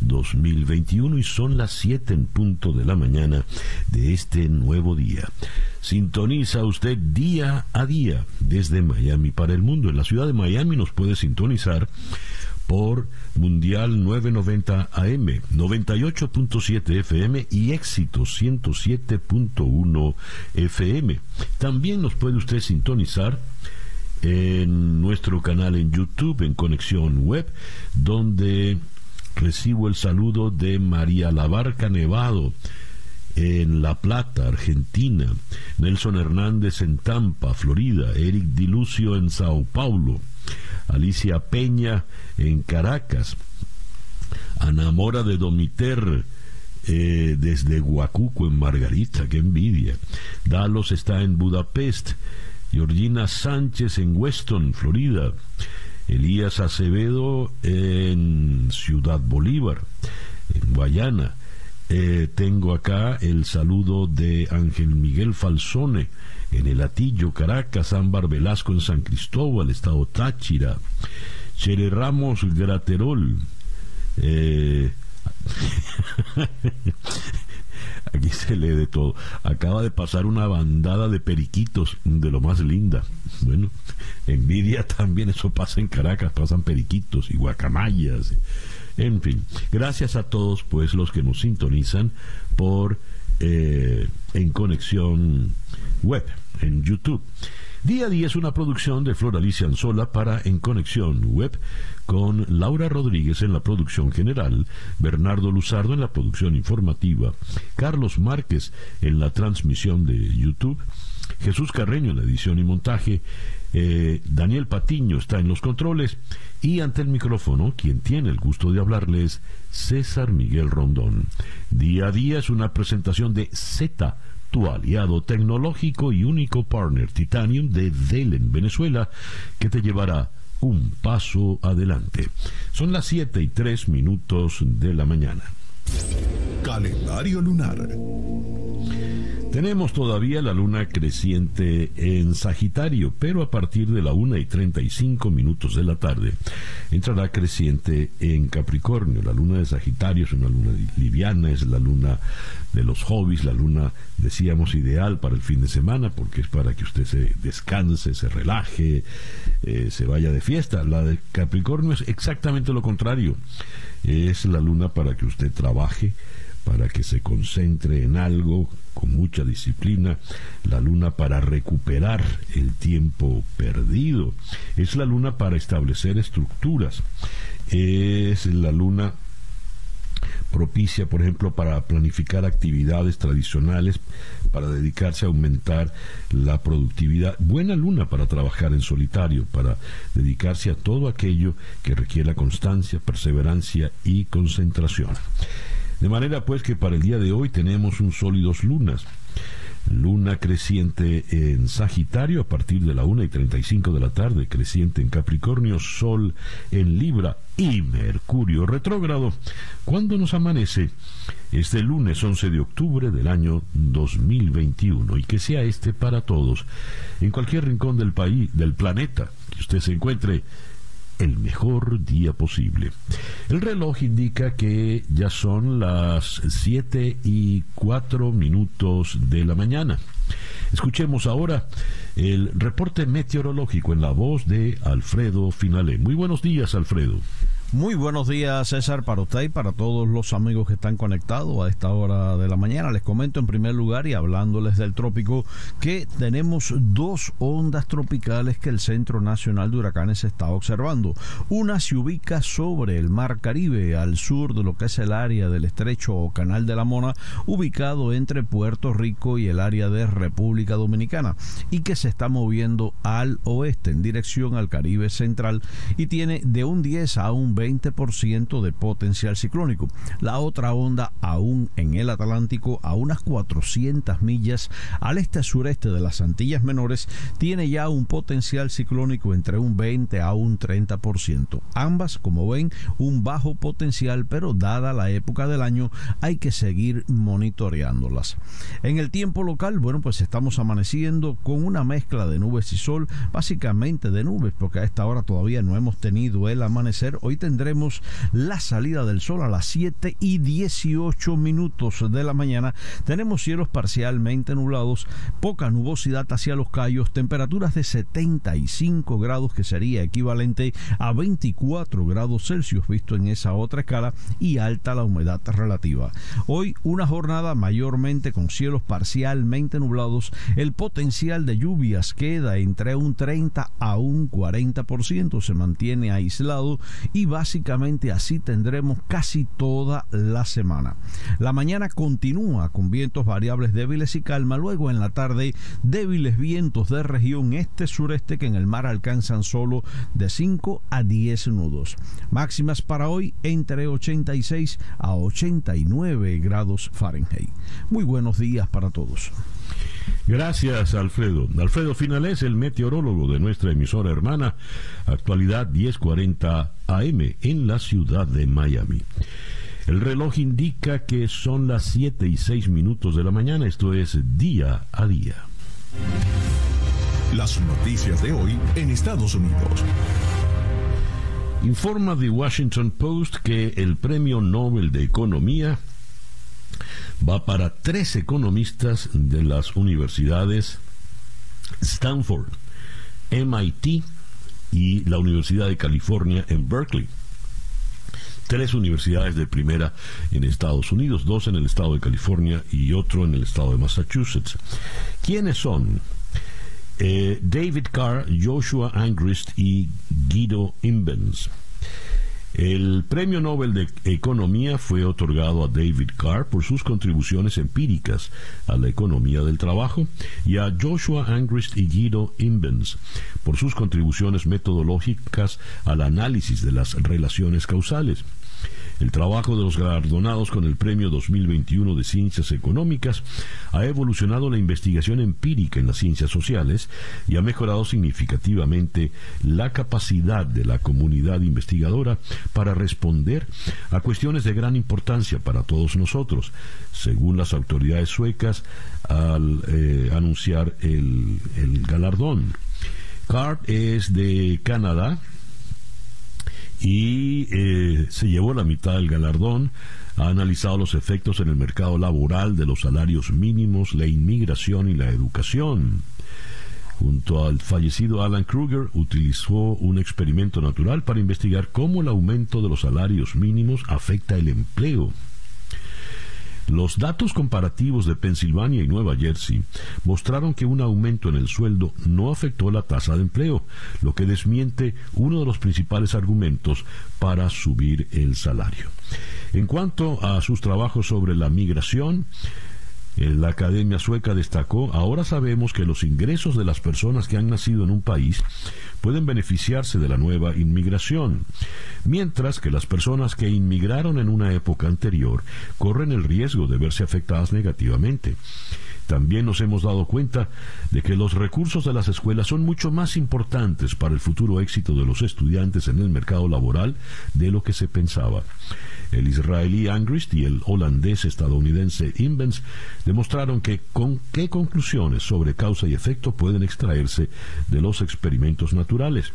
2021 y son las 7 en punto de la mañana de este nuevo día. Sintoniza usted día a día desde Miami para el mundo. En la ciudad de Miami nos puede sintonizar por Mundial 990 AM, 98.7 FM y Éxito 107.1 FM. También nos puede usted sintonizar en nuestro canal en YouTube, en Conexión Web, donde recibo el saludo de María Labarca Nevado en La Plata, Argentina, Nelson Hernández en Tampa, Florida, Eric Dilucio en Sao Paulo, Alicia Peña en Caracas, Ana Mora de Domiter eh, desde Huacuco en Margarita, qué envidia. Dalos está en Budapest, Georgina Sánchez en Weston, Florida, Elías Acevedo en Ciudad Bolívar, en Guayana, eh, tengo acá el saludo de Ángel Miguel Falsone en el Atillo, Caracas, Ámbar Velasco en San Cristóbal, Estado Táchira, Chere Ramos Graterol. Eh, aquí se lee de todo. Acaba de pasar una bandada de periquitos de lo más linda. Bueno, envidia también, eso pasa en Caracas, pasan periquitos y guacamayas. En fin, gracias a todos pues los que nos sintonizan por eh, en conexión web, en YouTube. Día a día es una producción de Flor Alicia Anzola para En Conexión Web con Laura Rodríguez en la producción general, Bernardo Luzardo en la producción informativa, Carlos Márquez en la transmisión de YouTube, Jesús Carreño en la edición y montaje, eh, Daniel Patiño está en los controles y ante el micrófono, quien tiene el gusto de hablarles, César Miguel Rondón. Día a día es una presentación de Z, tu aliado tecnológico y único partner Titanium de Dell en Venezuela, que te llevará un paso adelante. Son las 7 y 3 minutos de la mañana. Calendario lunar. Tenemos todavía la luna creciente en Sagitario, pero a partir de la 1 y 35 minutos de la tarde entrará creciente en Capricornio. La luna de Sagitario es una luna liviana, es la luna de los hobbies, la luna, decíamos, ideal para el fin de semana, porque es para que usted se descanse, se relaje, eh, se vaya de fiesta. La de Capricornio es exactamente lo contrario. Es la luna para que usted trabaje, para que se concentre en algo con mucha disciplina, la luna para recuperar el tiempo perdido, es la luna para establecer estructuras, es la luna propicia, por ejemplo, para planificar actividades tradicionales, para dedicarse a aumentar la productividad. Buena luna para trabajar en solitario, para dedicarse a todo aquello que requiera constancia, perseverancia y concentración. De manera pues que para el día de hoy tenemos un sol y dos lunas. Luna creciente en Sagitario a partir de la 1 y 35 de la tarde, creciente en Capricornio, Sol en Libra y Mercurio retrógrado. cuando nos amanece? Este lunes 11 de octubre del año 2021 y que sea este para todos, en cualquier rincón del país, del planeta, que usted se encuentre el mejor día posible. El reloj indica que ya son las 7 y 4 minutos de la mañana. Escuchemos ahora el reporte meteorológico en la voz de Alfredo Finalé. Muy buenos días, Alfredo. Muy buenos días, César, para usted y para todos los amigos que están conectados a esta hora de la mañana. Les comento en primer lugar y hablándoles del trópico que tenemos dos ondas tropicales que el Centro Nacional de Huracanes está observando. Una se ubica sobre el Mar Caribe, al sur de lo que es el área del estrecho o Canal de la Mona, ubicado entre Puerto Rico y el área de República Dominicana, y que se está moviendo al oeste en dirección al Caribe Central y tiene de un 10 a un 20 20% de potencial ciclónico. La otra onda aún en el Atlántico, a unas 400 millas al este-sureste de las Antillas Menores, tiene ya un potencial ciclónico entre un 20 a un 30%. Ambas, como ven, un bajo potencial, pero dada la época del año, hay que seguir monitoreándolas. En el tiempo local, bueno, pues estamos amaneciendo con una mezcla de nubes y sol, básicamente de nubes, porque a esta hora todavía no hemos tenido el amanecer. Hoy tendremos la salida del sol a las 7 y 18 minutos de la mañana. Tenemos cielos parcialmente nublados, poca nubosidad hacia los callos, temperaturas de 75 grados, que sería equivalente a 24 grados Celsius visto en esa otra escala, y alta la humedad relativa. Hoy una jornada mayormente con cielos parcialmente nublados, el potencial de lluvias queda entre un 30 a un 40%, se mantiene aislado y básicamente así tendremos casi toda la semana. La mañana continúa con vientos variables débiles y calma, luego en la tarde débiles vientos de región este-sureste que en el mar alcanzan solo de 5 a 10 nudos. Máximas para hoy entre 86 a 89 grados Fahrenheit. Muy buenos días para todos. Gracias, Alfredo. Alfredo Finales, el meteorólogo de nuestra emisora hermana, actualidad 1040 AM en la ciudad de Miami. El reloj indica que son las 7 y 6 minutos de la mañana, esto es día a día. Las noticias de hoy en Estados Unidos. Informa The Washington Post que el Premio Nobel de Economía va para tres economistas de las universidades Stanford, MIT y la Universidad de California en Berkeley. Tres universidades de primera en Estados Unidos, dos en el estado de California y otro en el estado de Massachusetts. ¿Quiénes son? Eh, David Carr, Joshua Angrist y Guido Imbens. El Premio Nobel de Economía fue otorgado a David Carr por sus contribuciones empíricas a la economía del trabajo y a Joshua Angrist y Guido Imbens por sus contribuciones metodológicas al análisis de las relaciones causales. El trabajo de los galardonados con el Premio 2021 de Ciencias Económicas ha evolucionado la investigación empírica en las ciencias sociales y ha mejorado significativamente la capacidad de la comunidad investigadora para responder a cuestiones de gran importancia para todos nosotros, según las autoridades suecas al eh, anunciar el, el galardón. Card es de Canadá, y eh, se llevó la mitad del galardón. Ha analizado los efectos en el mercado laboral de los salarios mínimos, la inmigración y la educación. Junto al fallecido Alan Kruger, utilizó un experimento natural para investigar cómo el aumento de los salarios mínimos afecta el empleo. Los datos comparativos de Pensilvania y Nueva Jersey mostraron que un aumento en el sueldo no afectó la tasa de empleo, lo que desmiente uno de los principales argumentos para subir el salario. En cuanto a sus trabajos sobre la migración, la Academia Sueca destacó, ahora sabemos que los ingresos de las personas que han nacido en un país pueden beneficiarse de la nueva inmigración, mientras que las personas que inmigraron en una época anterior corren el riesgo de verse afectadas negativamente. También nos hemos dado cuenta de que los recursos de las escuelas son mucho más importantes para el futuro éxito de los estudiantes en el mercado laboral de lo que se pensaba. El israelí Angrist y el holandés estadounidense Invens demostraron que con qué conclusiones sobre causa y efecto pueden extraerse de los experimentos naturales.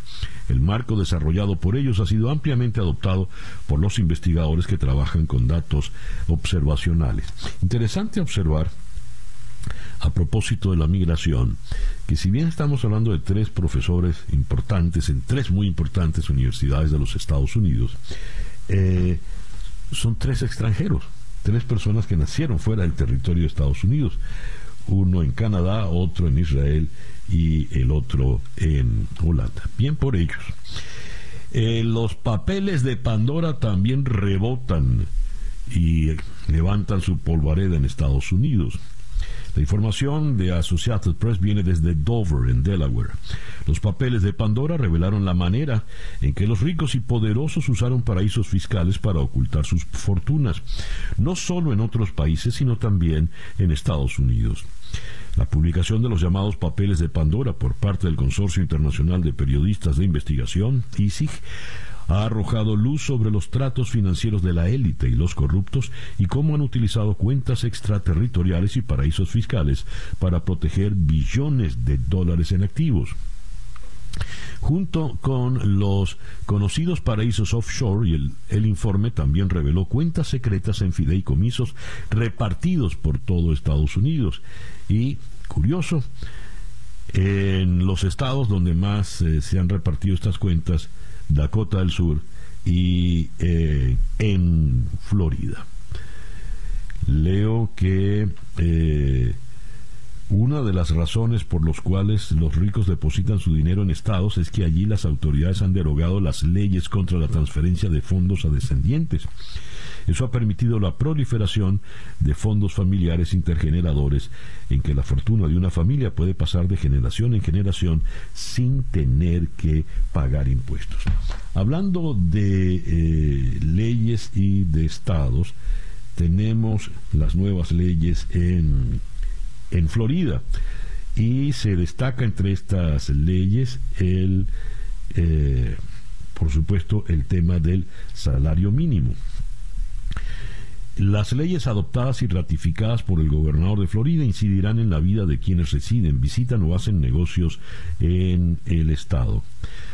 El marco desarrollado por ellos ha sido ampliamente adoptado por los investigadores que trabajan con datos observacionales. Interesante observar a propósito de la migración, que si bien estamos hablando de tres profesores importantes en tres muy importantes universidades de los Estados Unidos, eh, son tres extranjeros, tres personas que nacieron fuera del territorio de Estados Unidos, uno en Canadá, otro en Israel y el otro en Holanda. Bien por ellos. Eh, los papeles de Pandora también rebotan y levantan su polvareda en Estados Unidos. La información de Associated Press viene desde Dover, en Delaware. Los papeles de Pandora revelaron la manera en que los ricos y poderosos usaron paraísos fiscales para ocultar sus fortunas, no solo en otros países, sino también en Estados Unidos. La publicación de los llamados papeles de Pandora por parte del Consorcio Internacional de Periodistas de Investigación, ISIG, ha arrojado luz sobre los tratos financieros de la élite y los corruptos y cómo han utilizado cuentas extraterritoriales y paraísos fiscales para proteger billones de dólares en activos. Junto con los conocidos paraísos offshore y el, informe también reveló cuentas secretas en fideicomisos repartidos por todo Estados Unidos. Y curioso en los estados donde más eh, se han repartido estas cuentas Dakota del Sur y eh, en Florida. Leo que eh, una de las razones por las cuales los ricos depositan su dinero en estados es que allí las autoridades han derogado las leyes contra la transferencia de fondos a descendientes. Eso ha permitido la proliferación de fondos familiares intergeneradores en que la fortuna de una familia puede pasar de generación en generación sin tener que pagar impuestos. Hablando de eh, leyes y de estados, tenemos las nuevas leyes en, en Florida y se destaca entre estas leyes el, eh, por supuesto, el tema del salario mínimo. Las leyes adoptadas y ratificadas por el gobernador de Florida incidirán en la vida de quienes residen, visitan o hacen negocios en el estado.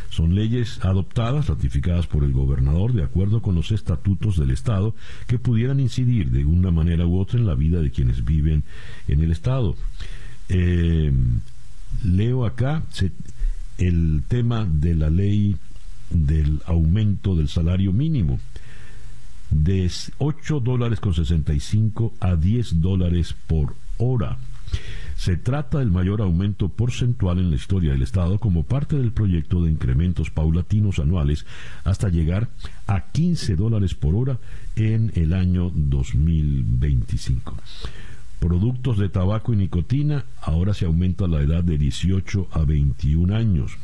Son leyes adoptadas, ratificadas por el gobernador de acuerdo con los estatutos del estado que pudieran incidir de una manera u otra en la vida de quienes viven en el estado. Eh, leo acá el tema de la ley del aumento del salario mínimo de 8 dólares con 65 a 10 dólares por hora. Se trata del mayor aumento porcentual en la historia del Estado como parte del proyecto de incrementos paulatinos anuales hasta llegar a 15 dólares por hora en el año 2025. Productos de tabaco y nicotina, ahora se aumenta la edad de 18 a 21 años.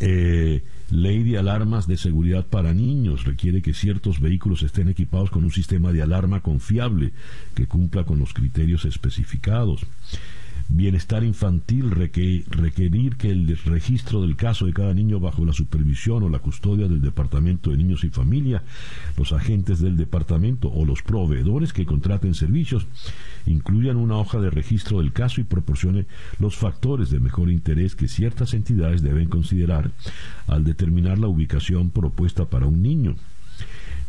Eh, Ley de alarmas de seguridad para niños requiere que ciertos vehículos estén equipados con un sistema de alarma confiable que cumpla con los criterios especificados. Bienestar infantil requerir que el registro del caso de cada niño bajo la supervisión o la custodia del Departamento de Niños y Familia, los agentes del departamento o los proveedores que contraten servicios incluyan una hoja de registro del caso y proporcione los factores de mejor interés que ciertas entidades deben considerar al determinar la ubicación propuesta para un niño.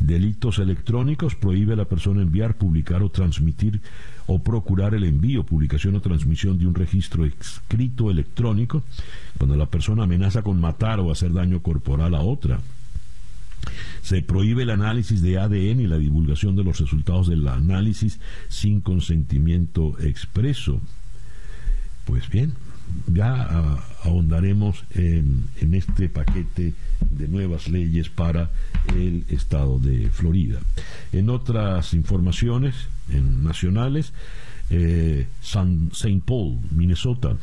Delitos electrónicos prohíbe a la persona enviar, publicar o transmitir o procurar el envío, publicación o transmisión de un registro escrito electrónico cuando la persona amenaza con matar o hacer daño corporal a otra. Se prohíbe el análisis de ADN y la divulgación de los resultados del análisis sin consentimiento expreso. Pues bien, ya ah, ahondaremos en, este paquete de nuevas leyes para el estado de Florida. En otras informaciones en nacionales, eh, St. Paul, Minnesota.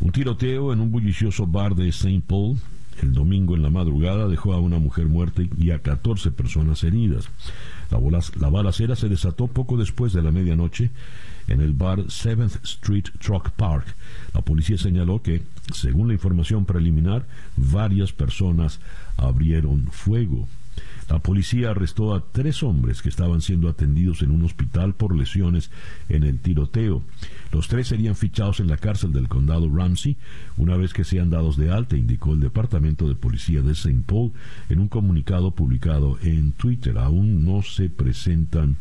Un tiroteo en un bullicioso bar de St. Paul el domingo en la madrugada dejó a una mujer muerta y a 14 personas heridas. La, la balacera se desató poco después de la medianoche en el bar 7th Street Truck Park. La policía señaló que, según la información preliminar, varias personas abrieron fuego. La policía arrestó a tres hombres que estaban siendo atendidos en un hospital por lesiones en el tiroteo. Los tres serían fichados en la cárcel del condado Ramsey una vez que sean dados de alta, indicó el Departamento de Policía de St. Paul en un comunicado publicado en Twitter. Aún no se presentan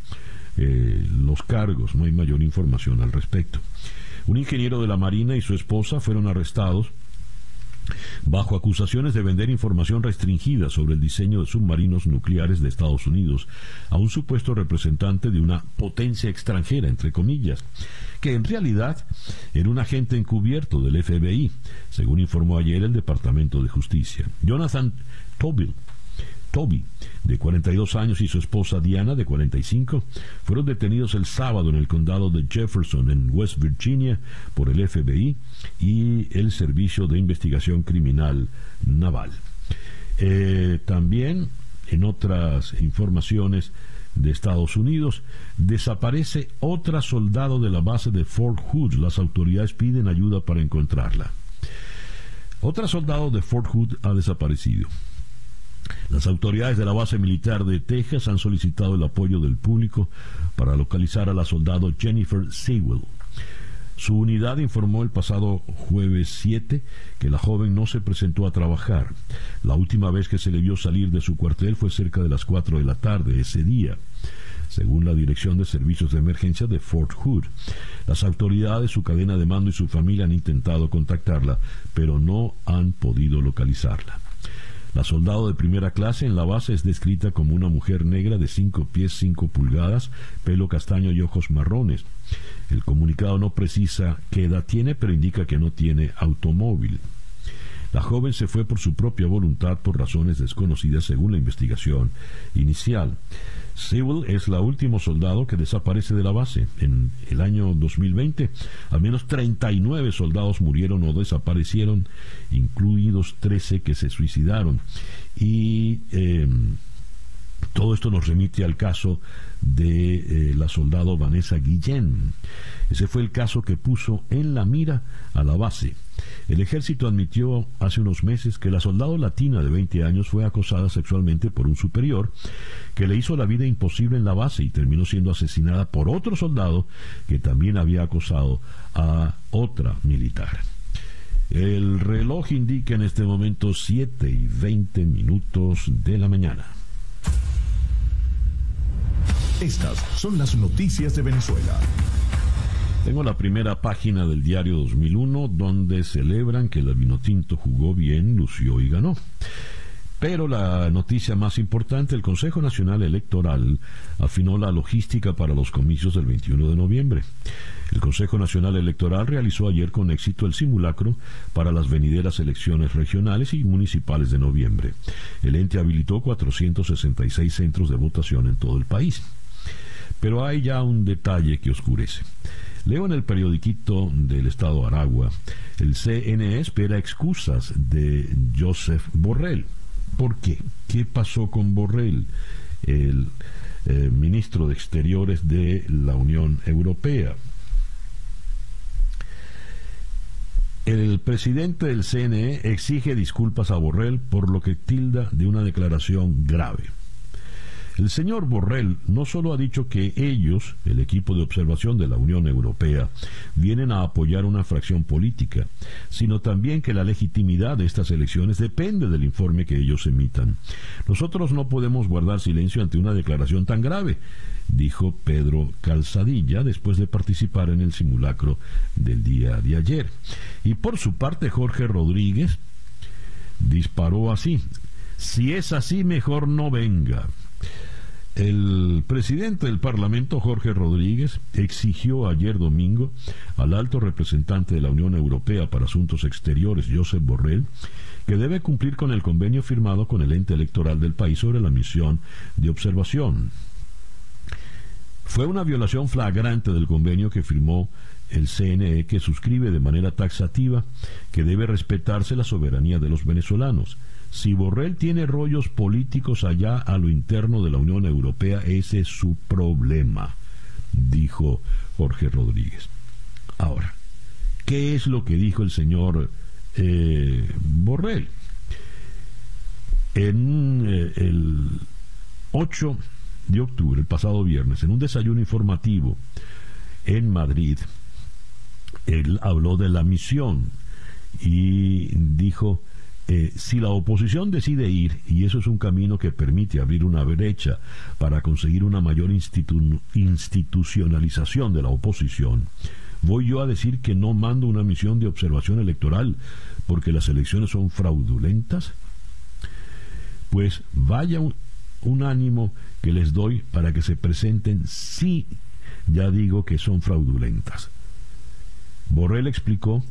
eh, los cargos, no hay mayor información al respecto. Un ingeniero de la Marina y su esposa fueron arrestados bajo acusaciones de vender información restringida sobre el diseño de submarinos nucleares de Estados Unidos a un supuesto representante de una potencia extranjera, entre comillas, que en realidad era un agente encubierto del FBI, según informó ayer el Departamento de Justicia. Jonathan Toby, Toby de 42 años, y su esposa Diana, de 45, fueron detenidos el sábado en el condado de Jefferson, en West Virginia, por el FBI y el Servicio de Investigación Criminal Naval. Eh, también, en otras informaciones de Estados Unidos, desaparece otra soldado de la base de Fort Hood. Las autoridades piden ayuda para encontrarla. Otra soldado de Fort Hood ha desaparecido. Las autoridades de la base militar de Texas han solicitado el apoyo del público para localizar a la soldado Jennifer Sewell. Su unidad informó el pasado jueves 7 que la joven no se presentó a trabajar. La última vez que se le vio salir de su cuartel fue cerca de las 4 de la tarde ese día según la Dirección de Servicios de Emergencia de Fort Hood. Las autoridades, su cadena de mando y su familia han intentado contactarla, pero no han podido localizarla. La soldado de primera clase en la base es descrita como una mujer negra de 5 pies 5 pulgadas, pelo castaño y ojos marrones. El comunicado no precisa qué edad tiene, pero indica que no tiene automóvil. La joven se fue por su propia voluntad por razones desconocidas según la investigación inicial. Sewell es la último soldado que desaparece de la base. En el año 2020, al menos 39 soldados murieron o desaparecieron, incluidos 13 que se suicidaron. Y em, todo esto nos remite al caso de eh, la soldado Vanessa Guillén. Ese fue el caso que puso en la mira a la base. El ejército admitió hace unos meses que la soldado latina de 20 años fue acosada sexualmente por un superior que le hizo la vida imposible en la base y terminó siendo asesinada por otro soldado que también había acosado a otra militar. El reloj indica en este momento 7 y 20 minutos de la mañana. Estas son las noticias de Venezuela. Tengo la primera página del diario 2001 donde celebran que el Vinotinto jugó bien, lució y ganó. Pero la noticia más importante, el Consejo Nacional Electoral afinó la logística para los comicios del 21 de noviembre. El Consejo Nacional Electoral realizó ayer con éxito el simulacro para las venideras elecciones regionales y municipales de noviembre. El ente habilitó 466 centros de votación en todo el país. Pero hay ya un detalle que oscurece. Leo en el periodiquito del Estado Aragua, el CNE espera excusas de Joseph Borrell. ¿Por qué? ¿Qué pasó con Borrell, el eh, ministro de Exteriores de la Unión Europea? El presidente del CNE exige disculpas a Borrell por lo que tilda de una declaración grave. El señor Borrell no solo ha dicho que ellos, el equipo de observación de la Unión Europea, vienen a apoyar una fracción política, sino también que la legitimidad de estas elecciones depende del informe que ellos emitan. Nosotros no podemos guardar silencio ante una declaración tan grave, dijo Pedro Calzadilla después de participar en el simulacro del día de ayer. Y por su parte Jorge Rodríguez disparó así. Si es así, mejor no venga. El presidente del Parlamento, Jorge Rodríguez, exigió ayer domingo al alto representante de la Unión Europea para Asuntos Exteriores, Josep Borrell, que debe cumplir con el convenio firmado con el ente electoral del país sobre la misión de observación. Fue una violación flagrante del convenio que firmó el CNE que suscribe de manera taxativa que debe respetarse la soberanía de los venezolanos si Borrell tiene rollos políticos allá a lo interno de la Unión Europea, ese es su problema, dijo Jorge Rodríguez. Ahora, ¿qué es lo que dijo el señor eh, Borrell? En eh, el 8 de octubre, el pasado viernes, en un desayuno informativo en Madrid, él habló de la misión y dijo eh, si la oposición decide ir, y eso es un camino que permite abrir una brecha para conseguir una mayor institucionalización de la oposición, voy yo a decir que no mando una misión de observación electoral porque las elecciones son fraudulentas. Pues vaya un ánimo que les doy para que se presenten si ya digo que son fraudulentas. Borrell explicó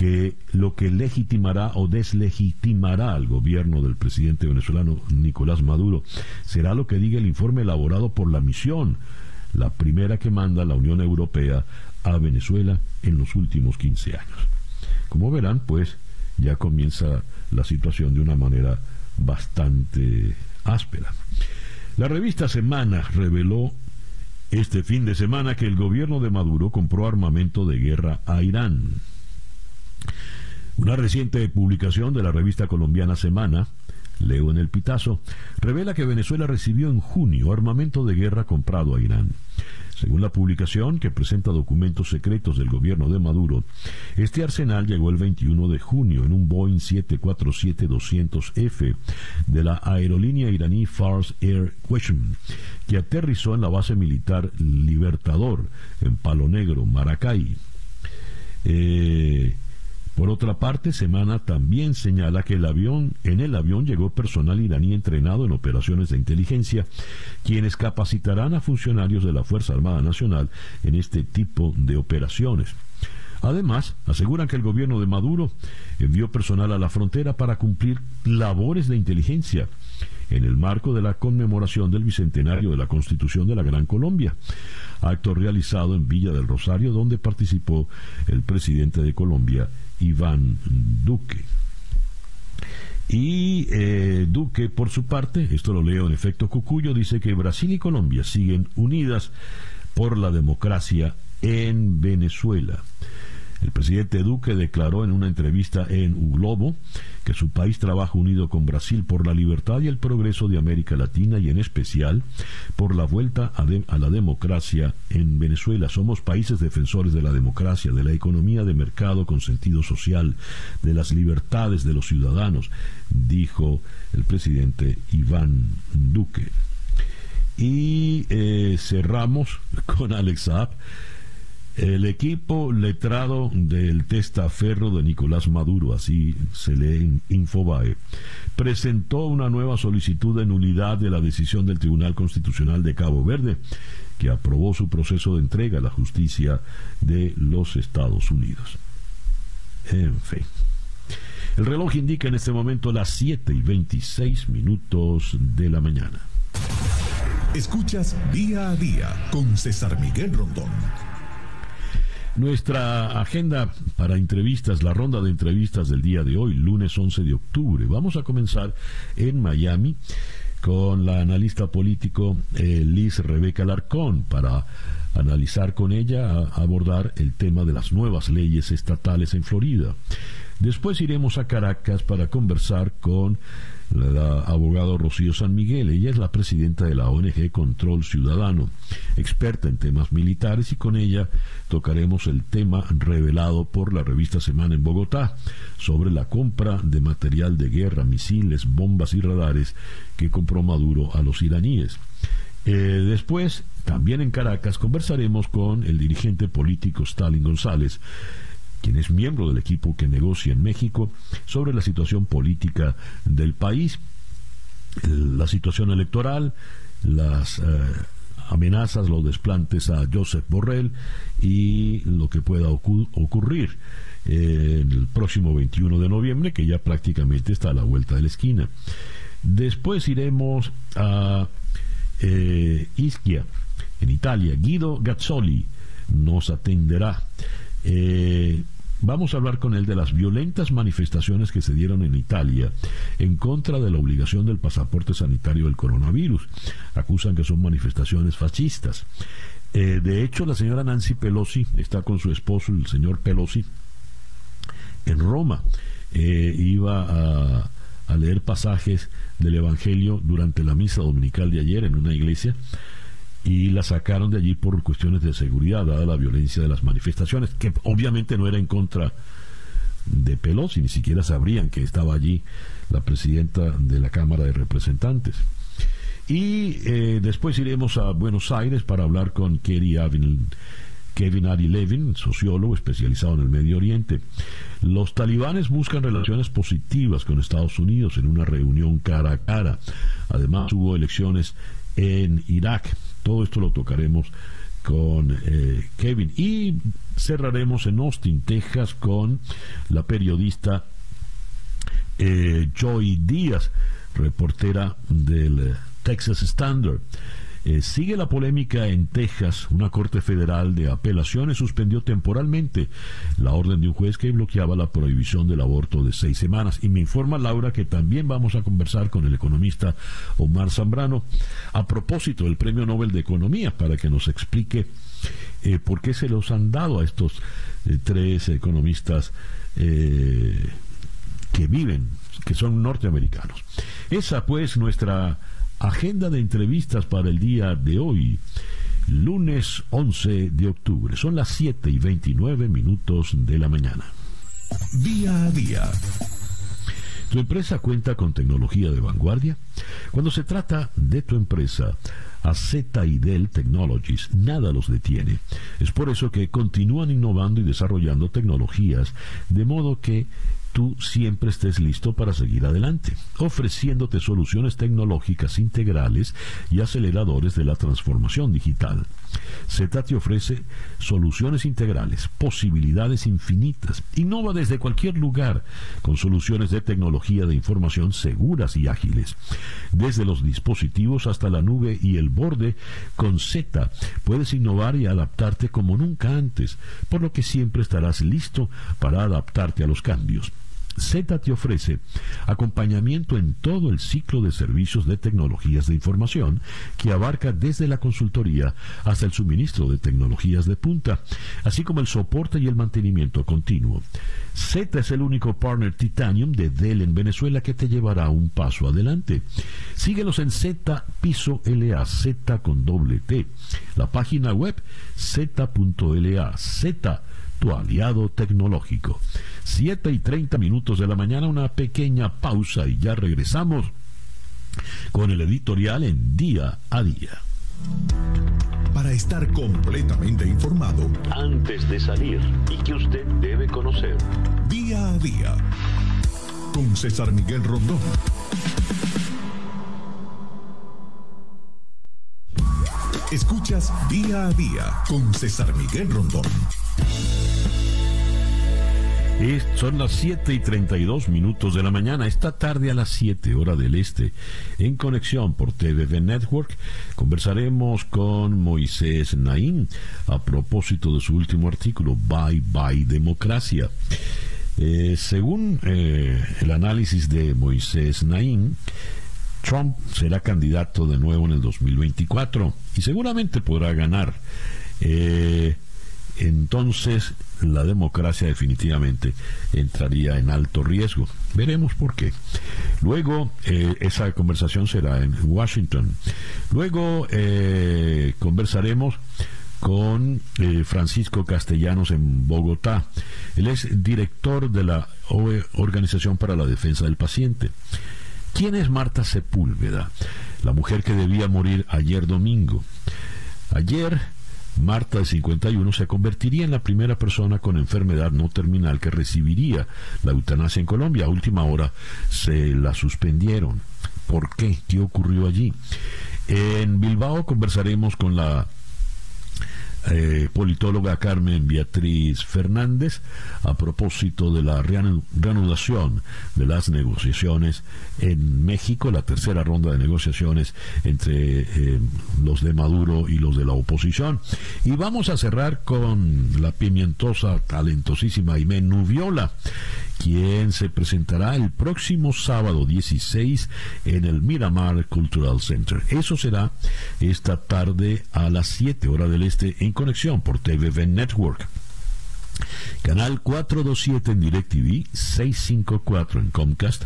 que lo que legitimará o deslegitimará al gobierno del presidente venezolano Nicolás Maduro será lo que diga el informe elaborado por la misión, la primera que manda la Unión Europea a Venezuela en los últimos 15 años. Como verán, pues ya comienza la situación de una manera bastante áspera. La revista Semana reveló este fin de semana que el gobierno de Maduro compró armamento de guerra a Irán. Una reciente publicación de la revista colombiana Semana, leo en el Pitazo, revela que Venezuela recibió en junio armamento de guerra comprado a Irán. Según la publicación, que presenta documentos secretos del gobierno de Maduro, este arsenal llegó el 21 de junio en un Boeing 747-200F de la aerolínea iraní Fars Air Question, que aterrizó en la base militar Libertador, en Palo Negro, Maracay. Eh, por otra parte, Semana también señala que el avión, en el avión llegó personal iraní entrenado en operaciones de inteligencia, quienes capacitarán a funcionarios de la Fuerza Armada Nacional en este tipo de operaciones. Además, aseguran que el gobierno de Maduro envió personal a la frontera para cumplir labores de inteligencia en el marco de la conmemoración del bicentenario de la Constitución de la Gran Colombia, acto realizado en Villa del Rosario donde participó el presidente de Colombia, Iván Duque. Y eh, Duque, por su parte, esto lo leo en efecto Cucuyo, dice que Brasil y Colombia siguen unidas por la democracia en Venezuela. El presidente Duque declaró en una entrevista en U Globo que su país trabaja unido con Brasil por la libertad y el progreso de América Latina y en especial por la vuelta a, la democracia en Venezuela. Somos países defensores de la democracia, de la economía de mercado con sentido social, de las libertades de los ciudadanos, dijo el presidente Iván Duque. Y eh, cerramos con Alex Saab el equipo letrado del testaferro de Nicolás Maduro, así se lee en Infobae, presentó una nueva solicitud de nulidad de la decisión del Tribunal Constitucional de Cabo Verde, que aprobó su proceso de entrega a la justicia de los Estados Unidos. En fin. El reloj indica en este momento las 7 y 26 minutos de la mañana. Escuchas día a día con César Miguel Rondón. Nuestra agenda para entrevistas, la ronda de entrevistas del día de hoy, lunes 11 de octubre. Vamos a comenzar en Miami con la analista político eh, Liz Rebeca Larcón para analizar con ella, abordar el tema de las nuevas leyes estatales en Florida. Después iremos a Caracas para conversar con la abogado Rocío San Miguel. Ella es la presidenta de la ONG Control Ciudadano, experta en temas militares y con ella tocaremos el tema revelado por la revista Semana en Bogotá sobre la compra de material de guerra, misiles, bombas y radares que compró Maduro a los iraníes. Eh, después, también en Caracas, conversaremos con el dirigente político Stalin González, quien es miembro del equipo que negocia en México, sobre la situación política del país, la situación electoral, las eh, amenazas, los desplantes a Joseph Borrell y lo que pueda ocurrir eh, el próximo 21 de noviembre, que ya prácticamente está a la vuelta de la esquina. Después iremos a eh, Ischia, en Italia. Guido Gazzoli nos atenderá. Eh, vamos a hablar con él de las violentas manifestaciones que se dieron en Italia en contra de la obligación del pasaporte sanitario del coronavirus. Acusan que son manifestaciones fascistas. Eh, de hecho, la señora Nancy Pelosi está con su esposo, el señor Pelosi, en Roma. Eh, iba a, a leer pasajes del Evangelio durante la misa dominical de ayer en una iglesia y la sacaron de allí por cuestiones de seguridad, dada la violencia de las manifestaciones, que obviamente no era en contra de Pelosi, ni siquiera sabrían que estaba allí la presidenta de la Cámara de Representantes. Y eh, después iremos a Buenos Aires para hablar con Kevin Ari Levin, sociólogo especializado en el Medio Oriente. Los talibanes buscan relaciones positivas con Estados Unidos en una reunión cara a cara. Además, hubo elecciones en Irak. Todo esto lo tocaremos con eh, Kevin. Y cerraremos en Austin, Texas, con la periodista eh, Joy Díaz, reportera del Texas Standard. Eh, sigue la polémica en Texas. Una corte federal de apelaciones suspendió temporalmente la orden de un juez que bloqueaba la prohibición del aborto de seis semanas. Y me informa Laura que también vamos a conversar con el economista Omar Zambrano a propósito del Premio Nobel de Economía para que nos explique eh, por qué se los han dado a estos eh, tres economistas que viven, que son norteamericanos. Esa pues nuestra Agenda de entrevistas para el día de hoy, lunes 11 de octubre. Son las 7 y 29 minutos de la mañana. Día a día. ¿Tu empresa cuenta con tecnología de vanguardia? Cuando se trata de tu empresa, a Dell Technologies nada los detiene. Es por eso que continúan innovando y desarrollando tecnologías, de modo que tú siempre estés listo para seguir adelante, ofreciéndote soluciones tecnológicas integrales y aceleradores de la transformación digital. Z te ofrece soluciones integrales, posibilidades infinitas. Innova desde cualquier lugar con soluciones de tecnología de información seguras y ágiles. Desde los dispositivos hasta la nube y el borde, con Z puedes innovar y adaptarte como nunca antes, por lo que siempre estarás listo para adaptarte a los cambios. Z te ofrece acompañamiento en todo el ciclo de servicios de tecnologías de información que abarca desde la consultoría hasta el suministro de tecnologías de punta, así como el soporte y el mantenimiento continuo. Z es el único partner Titanium de Dell en Venezuela que te llevará un paso adelante. Síguelos en Z Piso LA, Z con doble T. La página web z.la, Z tu aliado tecnológico. 7 y 30 minutos de la mañana, una pequeña pausa y ya regresamos con el editorial en día a día. Para estar completamente informado antes de salir y que usted debe conocer. Día a día con César Miguel Rondón. Escuchas día a día con César Miguel Rondón son las 7 y 32 minutos de la mañana. Esta tarde a las 7 hora del este, en conexión por TVV Network, conversaremos con Moisés Naín a propósito de su último artículo, Bye Bye Democracia. Eh, según eh, el análisis de Moisés Naín, Trump será candidato de nuevo en el 2024 y seguramente podrá ganar. Eh, entonces la democracia definitivamente entraría en alto riesgo. Veremos por qué. Luego, eh, esa conversación será en Washington. Luego eh, conversaremos con eh, Francisco Castellanos en Bogotá. Él es director de la Organización para la Defensa del Paciente. ¿Quién es Marta Sepúlveda? La mujer que debía morir ayer domingo. Ayer Marta, de 51, se convertiría en la primera persona con enfermedad no terminal que recibiría la eutanasia en Colombia. A última hora se la suspendieron. ¿Por qué? ¿Qué ocurrió allí? En Bilbao conversaremos con la eh, politóloga Carmen Beatriz Fernández a propósito de la reanudación de las negociaciones en México, la tercera ronda de negociaciones entre eh, los de Maduro y los de la oposición. Y vamos a cerrar con la pimientosa, talentosísima Aimé Nubiola quien se presentará el próximo sábado 16 en el Miramar Cultural Center. Eso será esta tarde a las 7 horas del este en conexión por TVV Network. Canal 427 en DirecTV, 654 en Comcast,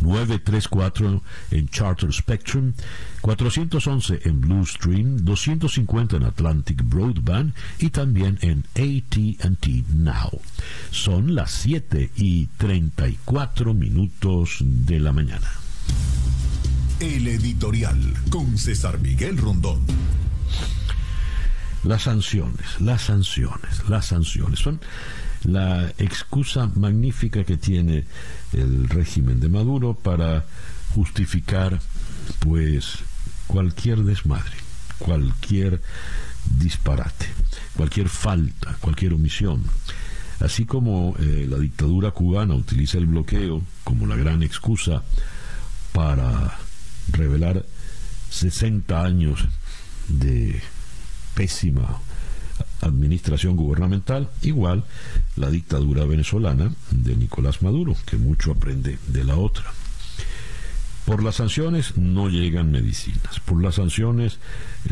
934 en Charter Spectrum, 411 en Blue Stream, 250 en Atlantic Broadband y también en ATT Now. Son las 7 y 34 minutos de la mañana. El editorial con César Miguel Rondón. Las sanciones, las sanciones, las sanciones son la excusa magnífica que tiene el régimen de Maduro para justificar pues cualquier desmadre, cualquier disparate, cualquier falta, cualquier omisión. Así como eh, la dictadura cubana utiliza el bloqueo como la gran excusa para revelar 60 años de pésima administración gubernamental, igual la dictadura venezolana de Nicolás Maduro, que mucho aprende de la otra. Por las sanciones no llegan medicinas, por las sanciones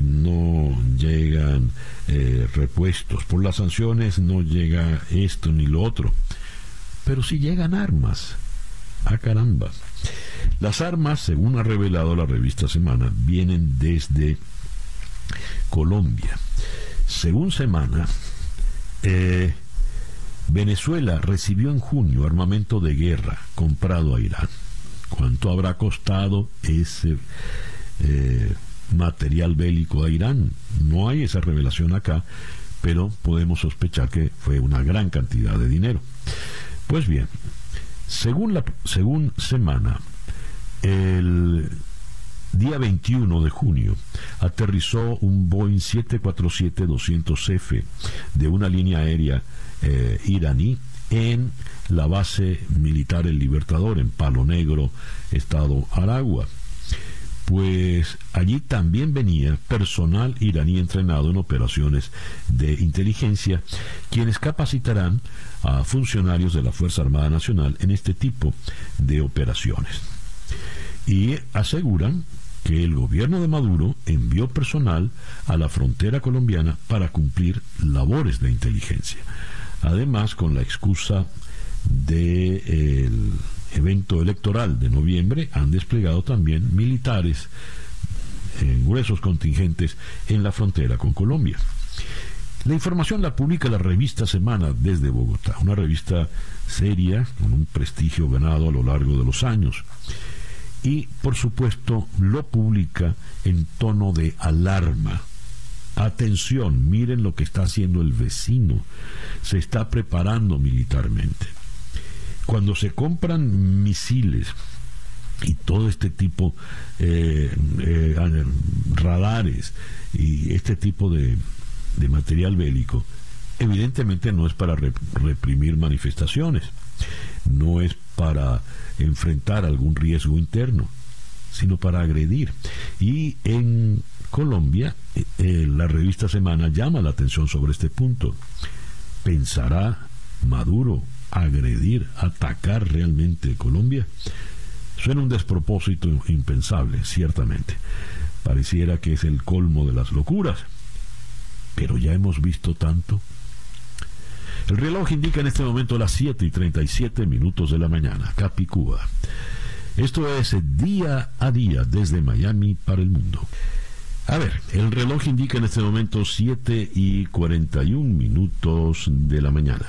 no llegan eh, repuestos, por las sanciones no llega esto ni lo otro, pero sí llegan armas. a ah, caramba! Las armas, según ha revelado la revista Semana, vienen desde Colombia. Según Semana, eh, Venezuela recibió en junio armamento de guerra comprado a Irán cuánto habrá costado ese eh, material bélico a Irán. No hay esa revelación acá, pero podemos sospechar que fue una gran cantidad de dinero. Pues bien, según, la, según Semana, el día 21 de junio aterrizó un Boeing 747-200F de una línea aérea eh, iraní en la base militar El Libertador en Palo Negro, estado Aragua. Pues allí también venía personal iraní entrenado en operaciones de inteligencia, quienes capacitarán a funcionarios de la Fuerza Armada Nacional en este tipo de operaciones. Y aseguran que el gobierno de Maduro envió personal a la frontera colombiana para cumplir labores de inteligencia. Además, con la excusa del evento electoral de noviembre, han desplegado también militares en gruesos contingentes en la frontera con Colombia. La información la publica la revista Semana desde Bogotá, una revista seria con un prestigio ganado a lo largo de los años. Y, por supuesto, lo publica en tono de alarma Atención, miren lo que está haciendo el vecino. Se está preparando militarmente. Cuando se compran misiles y todo este tipo eh, eh radares y este tipo de, de, material bélico, evidentemente no es para reprimir manifestaciones, no es para enfrentar algún riesgo interno, sino para agredir. Y en Colombia, eh, eh, la revista Semana llama la atención sobre este punto. ¿Pensará Maduro agredir, atacar realmente Colombia? Suena un despropósito impensable, ciertamente. Pareciera que es el colmo de las locuras. Pero ya hemos visto tanto. El reloj indica en este momento las 7 y 37 minutos de la mañana, Capicúa. Esto es día a día desde Miami para el mundo. A ver, el reloj indica en este momento 7 y 41 minutos de la mañana.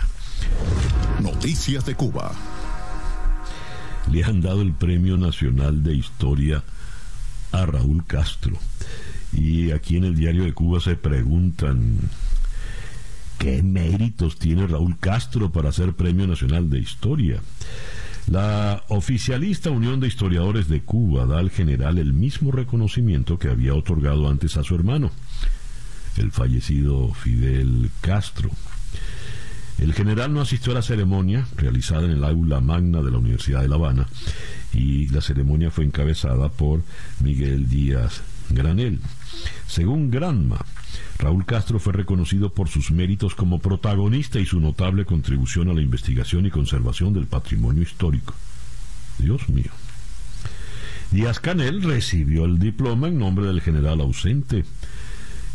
Noticias de Cuba. Le han dado el Premio Nacional de Historia a Raúl Castro. Y aquí en el diario de Cuba se preguntan, ¿qué méritos tiene Raúl Castro para ser Premio Nacional de Historia? La oficialista Unión de Historiadores de Cuba da al general el mismo reconocimiento que había otorgado antes a su hermano, el fallecido Fidel Castro. El general no asistió a la ceremonia realizada en el aula magna de la Universidad de La Habana y la ceremonia fue encabezada por Miguel Díaz Granel. Según Granma, Raúl Castro fue reconocido por sus méritos como protagonista y su notable contribución a la investigación y conservación del patrimonio histórico. Dios mío. Díaz Canel recibió el diploma en nombre del general ausente,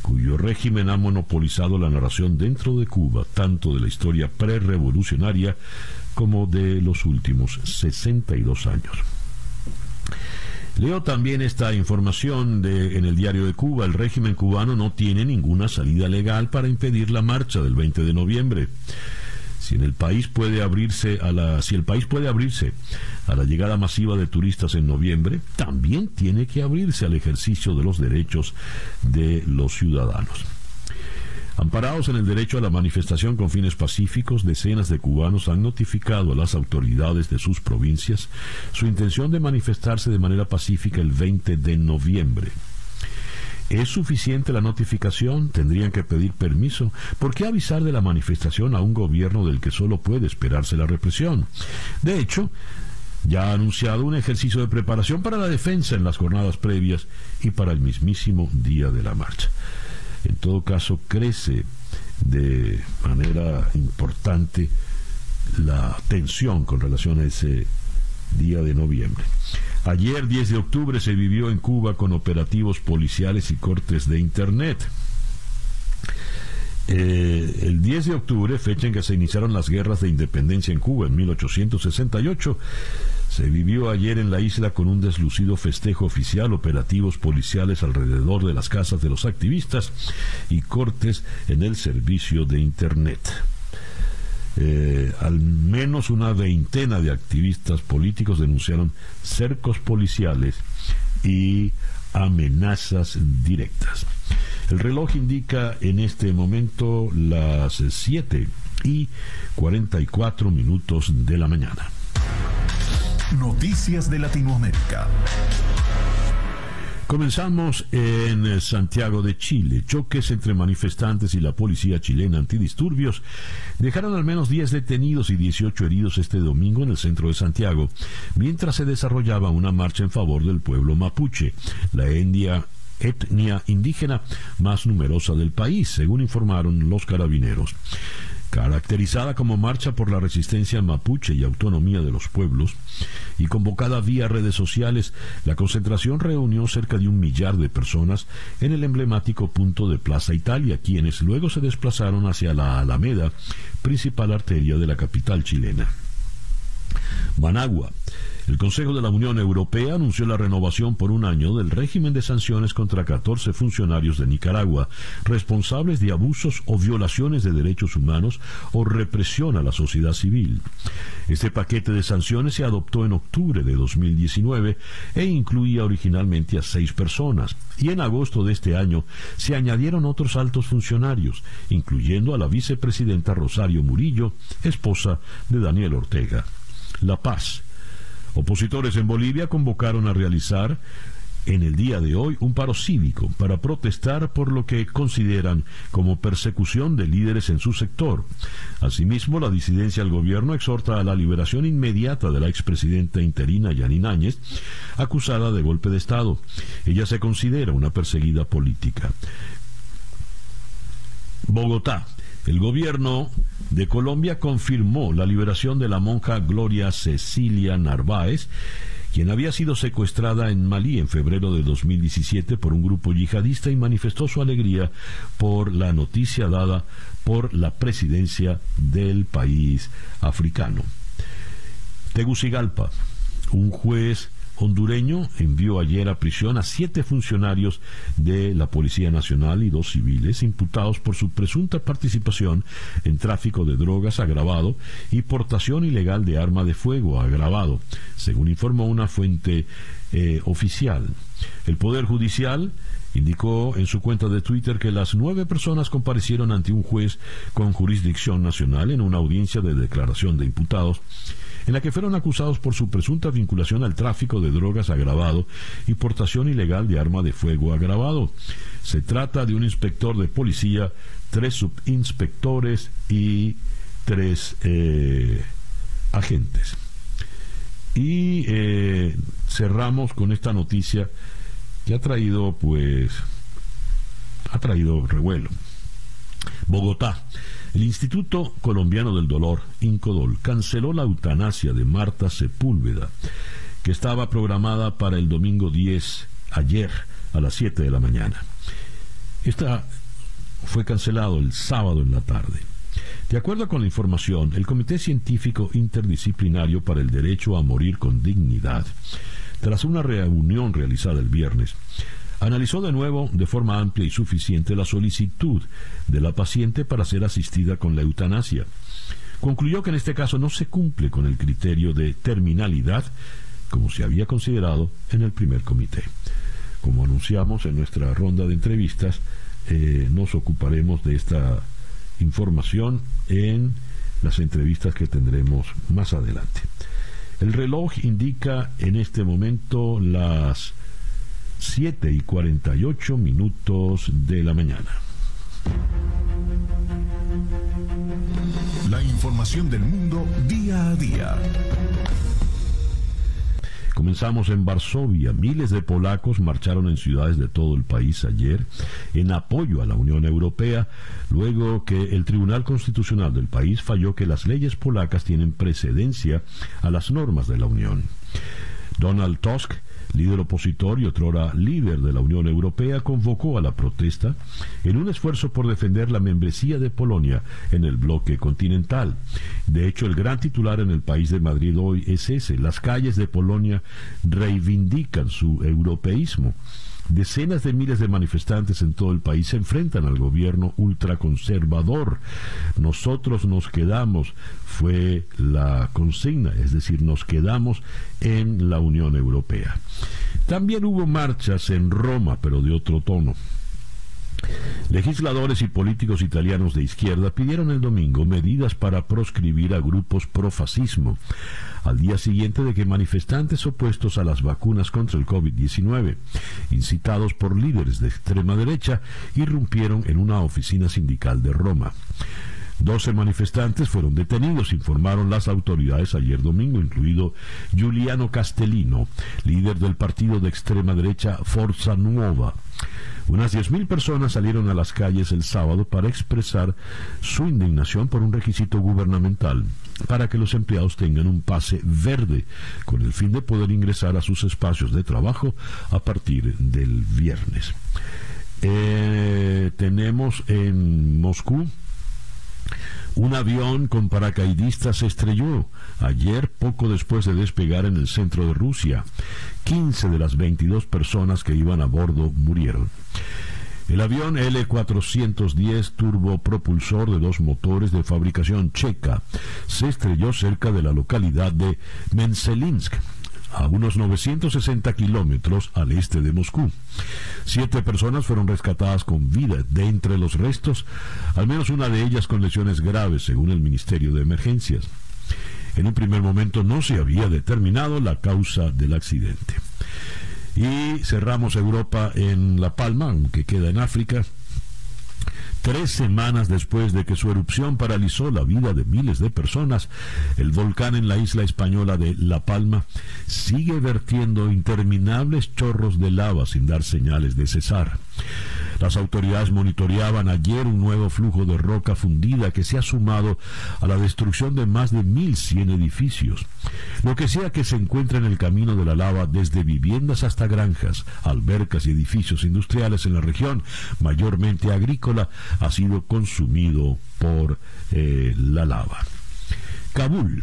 cuyo régimen ha monopolizado la narración dentro de Cuba, tanto de la historia prerevolucionaria como de los últimos 62 años. Leo también esta información de, en el diario de Cuba. El régimen cubano no tiene ninguna salida legal para impedir la marcha del 20 de noviembre. Si, el país puede abrirse a la, si el país puede abrirse a la llegada masiva de turistas en noviembre, también tiene que abrirse al ejercicio de los derechos de los ciudadanos. Amparados en el derecho a la manifestación con fines pacíficos, decenas de cubanos han notificado a las autoridades de sus provincias su intención de manifestarse de manera pacífica el 20 de noviembre. ¿Es suficiente la notificación? ¿Tendrían que pedir permiso? ¿Por qué avisar de la manifestación a un gobierno del que solo puede esperarse la represión? De hecho, ya ha anunciado un ejercicio de preparación para la defensa en las jornadas previas y para el mismísimo día de la marcha. En todo caso, crece de manera importante la tensión con relación a ese día de noviembre. Ayer, 10 de octubre, se vivió en Cuba con operativos policiales y cortes de Internet. Eh, el 10 de octubre, fecha en que se iniciaron las guerras de independencia en Cuba en 1868, se vivió ayer en la isla con un deslucido festejo oficial, operativos policiales alrededor de las casas de los activistas y cortes en el servicio de Internet. Eh, al menos una veintena de activistas políticos denunciaron cercos policiales y amenazas directas. El reloj indica en este momento las 7 y 44 minutos de la mañana. Noticias de Latinoamérica. Comenzamos en Santiago de Chile. Choques entre manifestantes y la policía chilena antidisturbios dejaron al menos 10 detenidos y 18 heridos este domingo en el centro de Santiago, mientras se desarrollaba una marcha en favor del pueblo mapuche, la etnia etnia indígena más numerosa del país, según informaron los carabineros. Caracterizada como Marcha por la Resistencia Mapuche y Autonomía de los Pueblos, y convocada vía redes sociales, la concentración reunió cerca de un millar de personas en el emblemático punto de Plaza Italia, quienes luego se desplazaron hacia la Alameda, principal arteria de la capital chilena. Managua el Consejo de la Unión Europea anunció la renovación por un año del régimen de sanciones contra 14 funcionarios de Nicaragua responsables de abusos o violaciones de derechos humanos o represión a la sociedad civil. Este paquete de sanciones se adoptó en octubre de 2019 e incluía originalmente a seis personas y en agosto de este año se añadieron otros altos funcionarios, incluyendo a la vicepresidenta Rosario Murillo, esposa de Daniel Ortega. La Paz Opositores en Bolivia convocaron a realizar en el día de hoy un paro cívico para protestar por lo que consideran como persecución de líderes en su sector. Asimismo, la disidencia al gobierno exhorta a la liberación inmediata de la expresidenta interina Yanine acusada de golpe de Estado. Ella se considera una perseguida política. Bogotá. El gobierno de Colombia confirmó la liberación de la monja Gloria Cecilia Narváez, quien había sido secuestrada en Malí en febrero de 2017 por un grupo yihadista y manifestó su alegría por la noticia dada por la presidencia del país africano. Tegucigalpa, un juez hondureño envió ayer a prisión a siete funcionarios de la Policía Nacional y dos civiles imputados por su presunta participación en tráfico de drogas agravado y portación ilegal de arma de fuego agravado, según informó una fuente eh, oficial. El Poder Judicial indicó en su cuenta de Twitter que las nueve personas comparecieron ante un juez con jurisdicción nacional en una audiencia de declaración de imputados en la que fueron acusados por su presunta vinculación al tráfico de drogas agravado y portación ilegal de arma de fuego agravado. Se trata de un inspector de policía, tres subinspectores y tres eh, agentes. Y eh, cerramos con esta noticia que ha traído, pues, ha traído revuelo. Bogotá. El Instituto Colombiano del Dolor, INCODOL, canceló la eutanasia de Marta Sepúlveda, que estaba programada para el domingo 10, ayer, a las 7 de la mañana. Esta fue cancelado el sábado en la tarde. De acuerdo con la información, el Comité Científico Interdisciplinario para el Derecho a Morir con Dignidad, tras una reunión realizada el viernes, analizó de nuevo de forma amplia y suficiente la solicitud de la paciente para ser asistida con la eutanasia. Concluyó que en este caso no se cumple con el criterio de terminalidad como se había considerado en el primer comité. Como anunciamos en nuestra ronda de entrevistas, eh, nos ocuparemos de esta información en las entrevistas que tendremos más adelante. El reloj indica en este momento las 7 y 48 minutos de la mañana. La información del mundo día a día. Comenzamos en Varsovia. Miles de polacos marcharon en ciudades de todo el país ayer en apoyo a la Unión Europea, luego que el Tribunal Constitucional del país falló que las leyes polacas tienen precedencia a las normas de la Unión. Donald Tusk líder opositor y otrora líder de la Unión Europea, convocó a la protesta en un esfuerzo por defender la membresía de Polonia en el bloque continental. De hecho, el gran titular en el país de Madrid hoy es ese. Las calles de Polonia reivindican su europeísmo. Decenas de miles de manifestantes en todo el país se enfrentan al gobierno ultraconservador. Nosotros nos quedamos, fue la consigna, es decir, nos quedamos en la Unión Europea. También hubo marchas en Roma, pero de otro tono. Legisladores y políticos italianos de izquierda pidieron el domingo medidas para proscribir a grupos pro-fascismo, al día siguiente de que manifestantes opuestos a las vacunas contra el COVID-19, incitados por líderes de extrema derecha, irrumpieron en una oficina sindical de Roma. Doce manifestantes fueron detenidos, informaron las autoridades ayer domingo, incluido Giuliano Castellino, líder del partido de extrema derecha Forza Nuova. Unas 10.000 personas salieron a las calles el sábado para expresar su indignación por un requisito gubernamental para que los empleados tengan un pase verde con el fin de poder ingresar a sus espacios de trabajo a partir del viernes. Eh, tenemos en Moscú un avión con paracaidistas se estrelló ayer poco después de despegar en el centro de Rusia. 15 de las 22 personas que iban a bordo murieron. El avión L-410 turbopropulsor de dos motores de fabricación checa se estrelló cerca de la localidad de Menselinsk, a unos 960 kilómetros al este de Moscú. Siete personas fueron rescatadas con vida. De entre los restos, al menos una de ellas con lesiones graves, según el Ministerio de Emergencias. En un primer momento no se había determinado la causa del accidente. Y cerramos Europa en La Palma, aunque queda en África Tres semanas después de que su erupción paralizó la vida de miles de personas, el volcán en la isla española de La Palma sigue vertiendo interminables chorros de lava sin dar señales de cesar. Las autoridades monitoreaban ayer un nuevo flujo de roca fundida que se ha sumado a la destrucción de más de 1.100 edificios. Lo que sea que se encuentre en el camino de la lava desde viviendas hasta granjas, albercas y edificios industriales en la región, mayormente agrícola, ha sido consumido por eh, la lava. Kabul.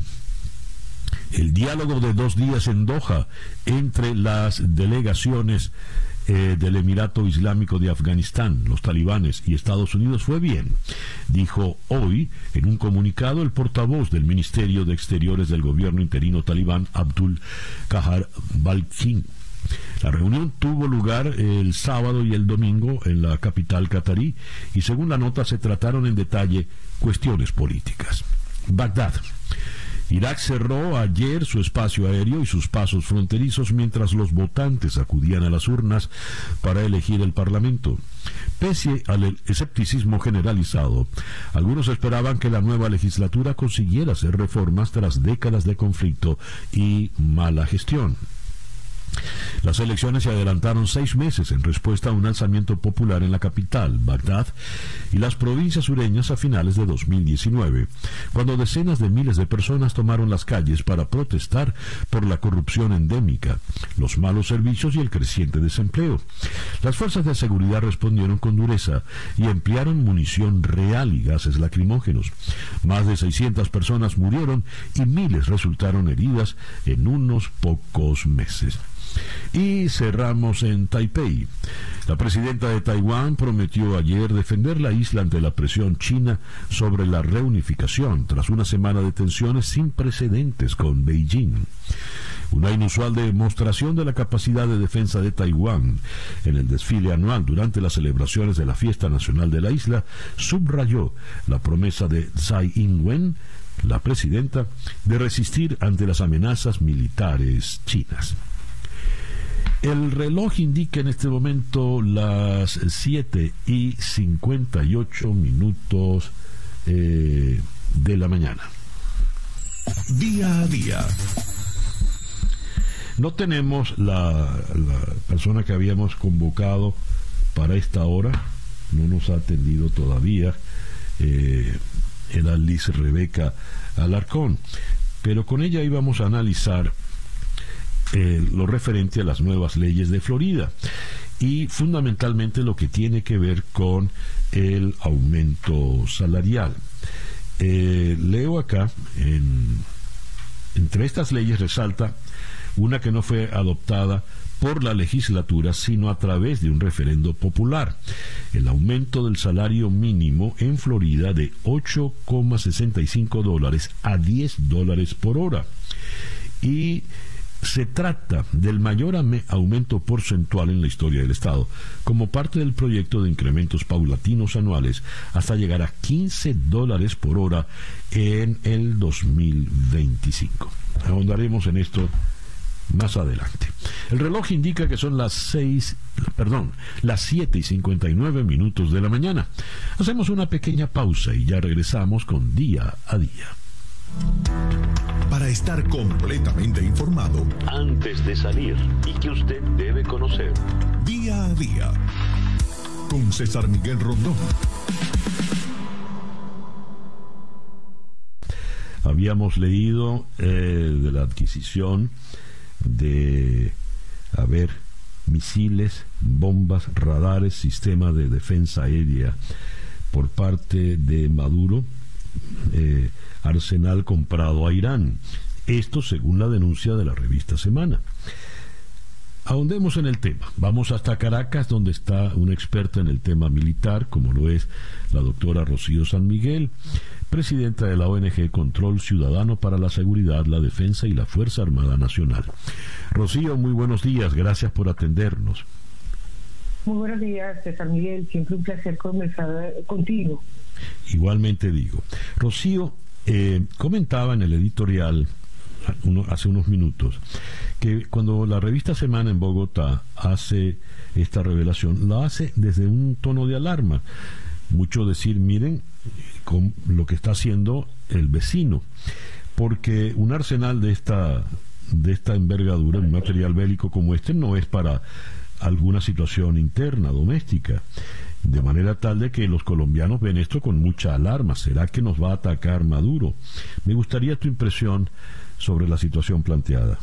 El diálogo de dos días en Doha entre las delegaciones eh, del Emirato Islámico de Afganistán, los talibanes y Estados Unidos fue bien, dijo hoy en un comunicado el portavoz del Ministerio de Exteriores del gobierno interino talibán, Abdul Kahar Balkin. La reunión tuvo lugar el sábado y el domingo en la capital catarí y según la nota se trataron en detalle cuestiones políticas. Bagdad. Irak cerró ayer su espacio aéreo y sus pasos fronterizos mientras los votantes acudían a las urnas para elegir el Parlamento. Pese al escepticismo generalizado, algunos esperaban que la nueva legislatura consiguiera hacer reformas tras décadas de conflicto y mala gestión. Las elecciones se adelantaron seis meses en respuesta a un alzamiento popular en la capital, Bagdad, y las provincias sureñas a finales de 2019, cuando decenas de miles de personas tomaron las calles para protestar por la corrupción endémica, los malos servicios y el creciente desempleo. Las fuerzas de seguridad respondieron con dureza y emplearon munición real y gases lacrimógenos. Más de 600 personas murieron y miles resultaron heridas en unos pocos meses. Y cerramos en Taipei. La presidenta de Taiwán prometió ayer defender la isla ante la presión china sobre la reunificación tras una semana de tensiones sin precedentes con Beijing. Una inusual demostración de la capacidad de defensa de Taiwán en el desfile anual durante las celebraciones de la fiesta nacional de la isla subrayó la promesa de Tsai Ing-wen, la presidenta, de resistir ante las amenazas militares chinas. El reloj indica en este momento las 7 y 58 minutos eh, de la mañana. Día a día. No tenemos la, persona que habíamos convocado para esta hora, no nos ha atendido todavía, eh, era Liz Rebeca Alarcón, pero con ella íbamos a analizar eh, lo referente a las nuevas leyes de Florida y fundamentalmente lo que tiene que ver con el aumento salarial. Eh, leo acá, entre estas leyes resalta una que no fue adoptada por la legislatura, sino a través de un referendo popular. El aumento del salario mínimo en Florida de 8,65 dólares a 10 dólares por hora. Y se trata del mayor aumento porcentual en la historia del Estado, como parte del proyecto de incrementos paulatinos anuales hasta llegar a 15 dólares por hora en el 2025. Ahondaremos en esto más adelante. El reloj indica que son las 6, perdón, las 7 y 59 minutos de la mañana. Hacemos una pequeña pausa y ya regresamos con día a día. Para estar completamente informado antes de salir y que usted debe conocer. Día a día con César Miguel Rondón. Habíamos leído eh, de la adquisición de, a ver, misiles, bombas, radares, sistema de defensa aérea por parte de Maduro, eh, arsenal comprado a Irán. Esto según la denuncia de la revista Semana. Ahondemos en el tema. Vamos hasta Caracas, donde está una experta en el tema militar, como lo es la doctora Rocío San Miguel, presidenta de la ONG Control Ciudadano para la Seguridad, la Defensa y la Fuerza Armada Nacional. Rocío, muy buenos días, gracias por atendernos. Muy buenos días, César Miguel, siempre un placer conversar contigo. Igualmente digo. Rocío, eh, comentaba en el editorial hace unos minutos que cuando la revista Semana en Bogotá hace esta revelación, la hace desde un tono de alarma. Mucho decir, miren lo que está haciendo el vecino, porque un arsenal de esta de esta envergadura, un material bélico como este, no es para alguna situación interna, doméstica, de manera tal de que los colombianos ven esto con mucha alarma. ¿Será que nos va a atacar Maduro? Me gustaría tu impresión sobre la situación planteada.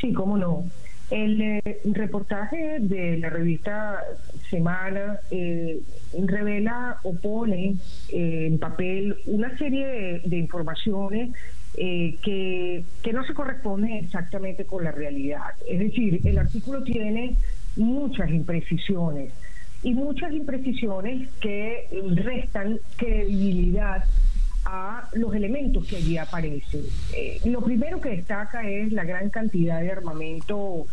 Sí, cómo no. El eh, reportaje de la revista Semana eh, revela o pone eh, en papel una serie de, informaciones que, que, no se corresponden exactamente con la realidad. Es decir, el artículo tiene muchas imprecisiones y muchas imprecisiones que restan credibilidad a los elementos que allí aparecen. Eh, lo primero que destaca es la gran cantidad de armamento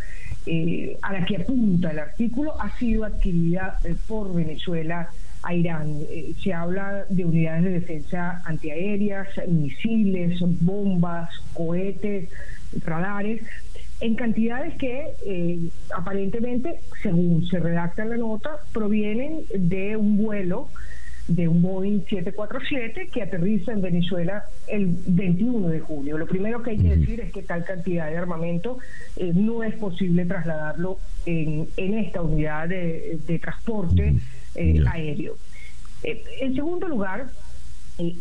eh, a la que apunta el artículo, ha sido adquirida eh, por Venezuela a Irán. se habla de unidades de defensa antiaéreas, misiles, bombas, cohetes, radares, en cantidades que aparentemente, según se redacta en la nota, provienen de un vuelo de un Boeing 747 que aterriza en Venezuela el 21 de junio. Lo primero que hay que decir es que tal cantidad de armamento eh, no es posible trasladarlo en, en esta unidad de, transporte eh, aéreo. Eh, en segundo lugar,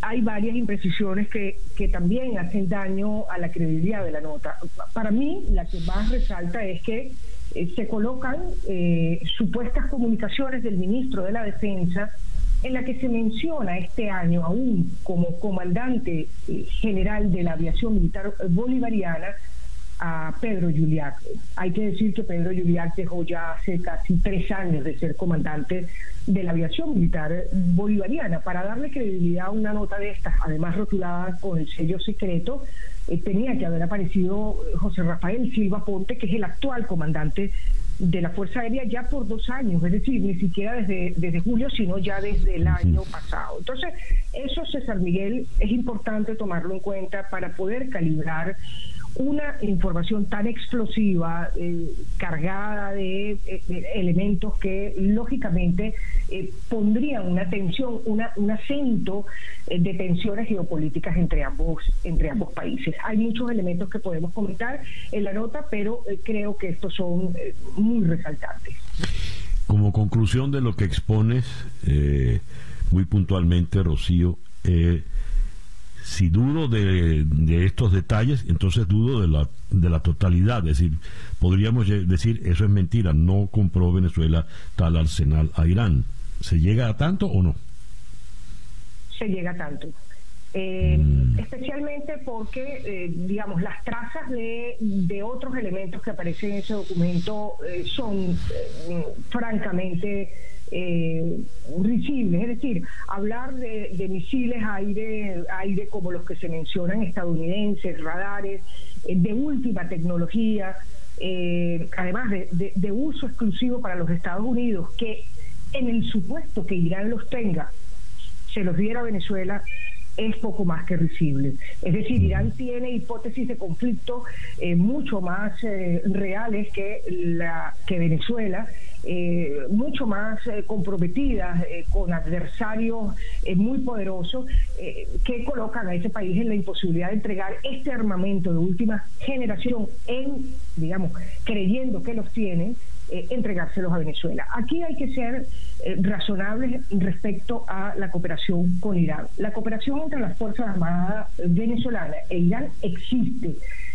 hay varias imprecisiones que, que también hacen daño a la credibilidad de la nota. Para mí, la que más resalta es que se colocan supuestas comunicaciones del ministro de la Defensa en la que se menciona este año aún como comandante eh, general de la aviación militar bolivariana a Pedro Juliac. Hay que decir que Pedro Juliac dejó ya hace casi tres años de ser comandante de la aviación militar bolivariana. Para darle credibilidad a una nota de estas, además rotulada con el sello secreto, eh, tenía que haber aparecido José Rafael Silva Ponte, que es el actual comandante de la Fuerza Aérea ya por dos años, es decir, ni siquiera desde, desde julio, sino ya desde el año pasado. Entonces, eso, César Miguel, es importante tomarlo en cuenta para poder calibrar una información tan explosiva, eh, cargada de, elementos que lógicamente pondrían una tensión, un acento de tensiones geopolíticas entre ambos, entre ambos países. Hay muchos elementos que podemos comentar en la nota, pero creo que estos son muy resaltantes. Como conclusión de lo que expones, muy puntualmente, Rocío, eh, si dudo de, estos detalles, entonces dudo de la, de la totalidad. Es decir, podríamos decir, eso es mentira, no compró Venezuela tal arsenal a Irán. ¿Se llega a tanto o no? Se llega a tanto. Eh, mm. Especialmente porque, eh, digamos, las trazas de, de, otros elementos que aparecen en ese documento son francamente eh, risibles, es decir, hablar de, misiles aire, aire como los que se mencionan estadounidenses, radares, eh, de última tecnología, eh, además de, de, uso exclusivo para los Estados Unidos, que en el supuesto que Irán los tenga, se los diera a Venezuela, es poco más que risible. Es decir, Irán tiene hipótesis de conflicto eh, mucho más eh, reales que, la, que Venezuela, eh, mucho más comprometidas con adversarios muy poderosos que colocan a ese país en la imposibilidad de entregar este armamento de última generación en, digamos, creyendo que los tienen eh, entregárselos a Venezuela. Aquí hay que ser eh, razonables respecto a la cooperación con Irán. La cooperación entre las Fuerzas Armadas venezolanas e Irán existe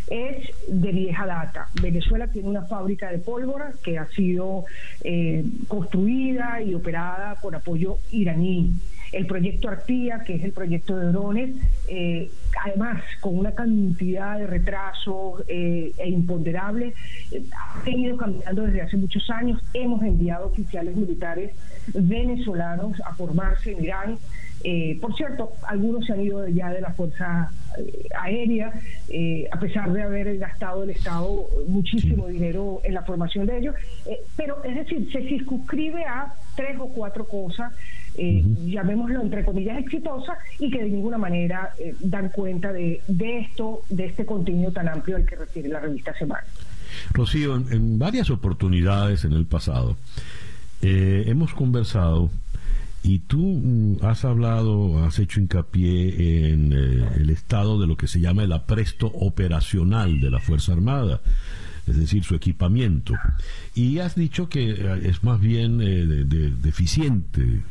es de vieja data. Venezuela tiene una fábrica de pólvora que ha sido eh, construida y operada con apoyo iraní el proyecto Arpía, que es el proyecto de drones, eh, además con una cantidad de retrasos eh, e imponderables, ha venido cambiando desde hace muchos años. Hemos enviado oficiales militares venezolanos a formarse en Irán. Por cierto, algunos se han ido ya de la Fuerza Aérea, a pesar de haber gastado el Estado muchísimo dinero en la formación de ellos. pero es decir, se circunscribe a tres o cuatro cosas eh, llamémoslo entre comillas, exitosa y que de ninguna manera eh, dan cuenta de, de, esto, de este contenido tan amplio al que refiere la revista Semana. Rocío, en, varias oportunidades en el pasado eh, hemos conversado y tú mm, has hablado, has hecho hincapié en el estado de lo que se llama el apresto operacional de la Fuerza Armada es decir, su equipamiento. Y has dicho que es más bien deficiente,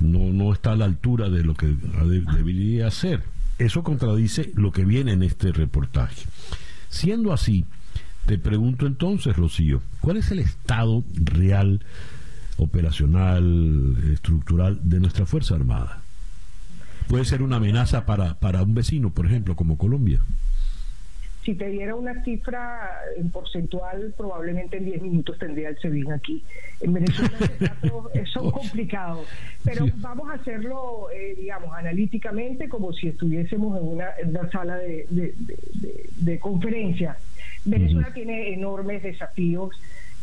no, no está a la altura de lo que debería ser. Eso contradice lo que viene en este reportaje. Siendo así, te pregunto entonces, Rocío, ¿cuál es el estado real, operacional, estructural de nuestra Fuerza Armada? Puede ser una amenaza para, para un vecino, por ejemplo, como Colombia. Si te diera una cifra en porcentual, probablemente en 10 minutos tendría el SEBIN aquí. En Venezuela los datos son complicados, pero vamos a hacerlo, eh, digamos, analíticamente, como si estuviésemos en una, una sala de, de, conferencia. Venezuela tiene enormes desafíos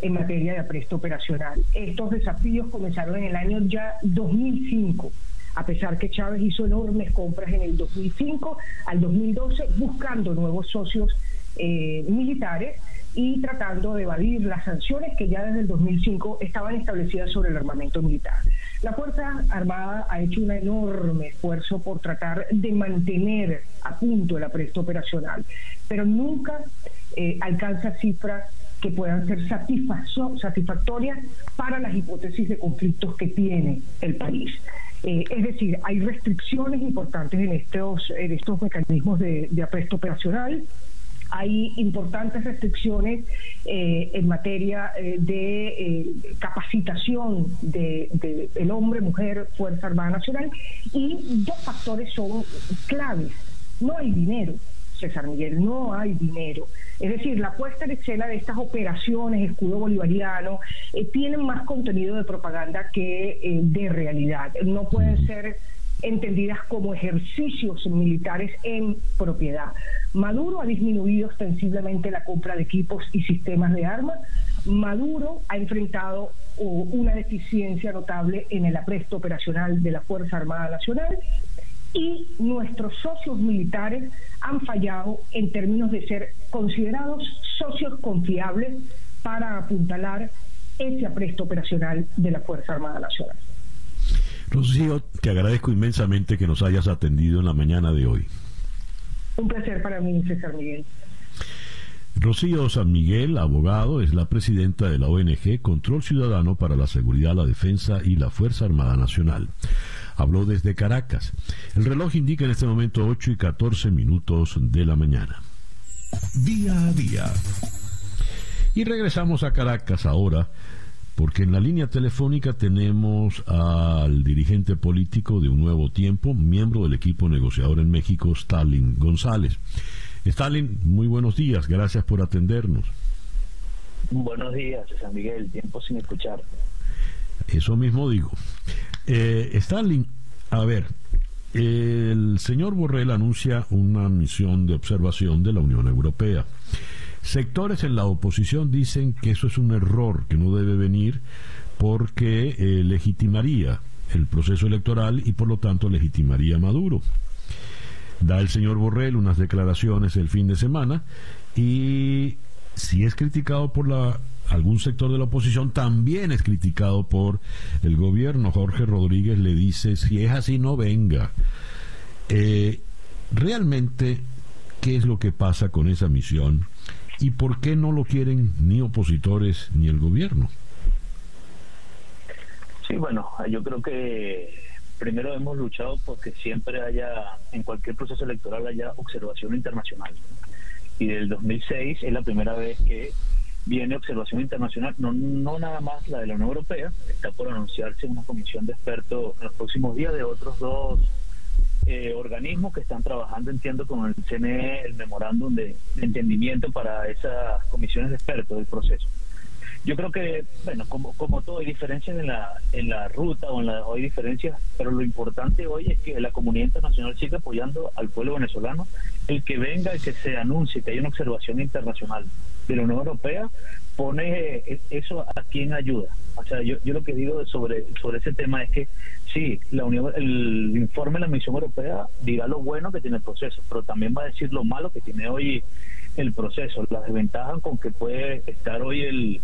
en materia de apresto operacional. Estos desafíos comenzaron en el año ya 2005 a pesar que Chávez hizo enormes compras en el 2005 al 2012 buscando nuevos socios eh, militares y tratando de evadir las sanciones que ya desde el 2005 estaban establecidas sobre el armamento militar. La Fuerza Armada ha hecho un enorme esfuerzo por tratar de mantener a punto el apresto operacional, pero nunca eh, alcanza cifras que puedan ser satisfactorias para las hipótesis de conflictos que tiene el país. Eh, es decir, hay restricciones importantes en estos, en estos mecanismos de, apresto operacional hay importantes restricciones eh, en materia eh, de capacitación del de, el hombre, mujer, Fuerza Armada Nacional y dos factores son claves. No hay dinero. César Miguel, no hay dinero. Es decir, la puesta en escena de estas operaciones, escudo bolivariano, eh, tienen más contenido de propaganda que eh, de realidad. No pueden ser entendidas como ejercicios militares en propiedad. Maduro ha disminuido ostensiblemente la compra de equipos y sistemas de armas. Maduro ha enfrentado una deficiencia notable en el apresto operacional de la Fuerza Armada Nacional y nuestros socios militares han fallado en términos de ser considerados socios confiables para apuntalar ese apresto operacional de la Fuerza Armada Nacional. Rocío, te agradezco inmensamente que nos hayas atendido en la mañana de hoy. Un placer para mí, César Miguel. Rocío San Miguel, abogado, es la presidenta de la ONG Control Ciudadano para la Seguridad, la Defensa y la Fuerza Armada Nacional. Habló desde Caracas. El reloj indica en este momento 8 y 14 minutos de la mañana. Día a día. Y regresamos a Caracas ahora, porque en la línea telefónica tenemos al dirigente político de Un Nuevo Tiempo, miembro del equipo negociador en México, Stalin González. Stalin, muy buenos días, gracias por atendernos. Buenos días, San Miguel, tiempo sin escuchar. Eso mismo digo. Eh, Stalin, a ver, el señor Borrell anuncia una misión de observación de la Unión Europea. Sectores en la oposición dicen que eso es un error, que no debe venir porque eh, legitimaría el proceso electoral y por lo tanto legitimaría a Maduro da el señor Borrell unas declaraciones el fin de semana y si es criticado por la algún sector de la oposición también es criticado por el gobierno. Jorge Rodríguez le dice, si es así, no venga. Eh, realmente, ¿qué es lo que pasa con esa misión? ¿Y por qué no lo quieren ni opositores ni el gobierno? Sí, bueno, yo creo que primero hemos luchado porque siempre haya, en cualquier proceso electoral, haya observación internacional. Y del 2006 es la primera vez que viene observación internacional, no, no nada más la de la Unión Europea, está por anunciarse una comisión de expertos en los próximos días de otros dos eh, organismos que están trabajando, entiendo, con el CNE, el memorándum de entendimiento para esas comisiones de expertos del proceso. Yo creo que, bueno, como, como todo, hay diferencias en la, en la ruta o en la, hay diferencias, pero lo importante hoy es que la comunidad internacional siga apoyando al pueblo venezolano. El que venga, el que se anuncie que hay una observación internacional de la Unión Europea, pone eh, eso a quien ayuda. O sea, yo, yo lo que digo sobre, sobre ese tema es que sí, la Unión, el informe de la Misión Europea dirá lo bueno que tiene el proceso, pero también va a decir lo malo que tiene hoy el proceso, las desventajas con que puede estar hoy el,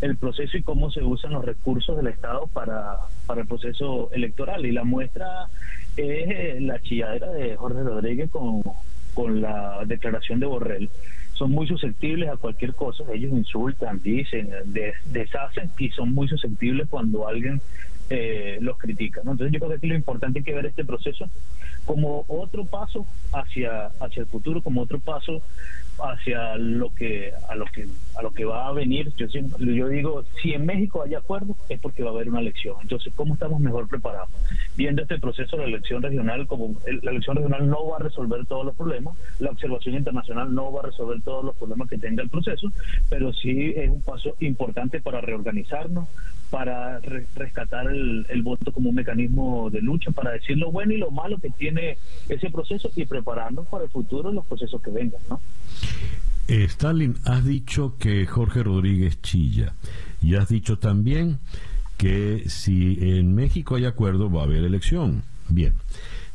el proceso y cómo se usan los recursos del Estado para, para el proceso electoral. Y la muestra es eh, la chilladera de Jorge Rodríguez con, con la declaración de Borrell. Son muy susceptibles a cualquier cosa, ellos insultan, dicen, deshacen y son muy susceptibles cuando alguien eh, los critica. Entonces yo creo que lo importante es que ver este proceso como otro paso hacia, hacia el futuro, como otro paso hacia lo que a lo que a lo que va a venir. Yo yo digo si en México hay acuerdo es porque va a haber una elección. Entonces cómo estamos mejor preparados viendo este proceso de la elección regional como la elección regional no va a resolver todos los problemas la observación internacional no va a resolver todos los problemas que tenga el proceso pero sí es un paso importante para reorganizarnos para rescatar el, el voto como un mecanismo de lucha para decir lo bueno y lo malo que tiene ese proceso y prepararnos para el futuro los procesos que vengan ¿no? Eh, Stalin, has dicho que Jorge Rodríguez chilla y has dicho también que si en México hay acuerdo va a haber elección. Bien,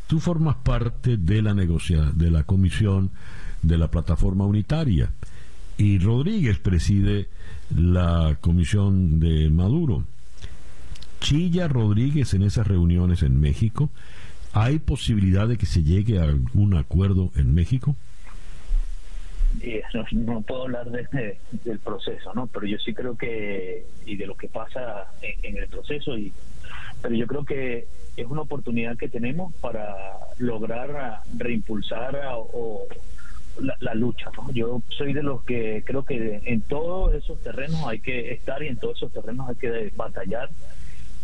tú formas parte de la negocia de la comisión de la plataforma unitaria y Rodríguez preside la comisión de Maduro. ¿Chilla Rodríguez en esas reuniones en México? ¿Hay posibilidad de que se llegue a un acuerdo en México? no, puedo hablar de, del proceso, ¿no? Pero yo sí creo que, y de lo que pasa en, el proceso, y pero yo creo que es una oportunidad que tenemos para lograr reimpulsar o la, lucha. ¿no? Yo soy de los que creo que en todos esos terrenos hay que estar y en todos esos terrenos hay que batallar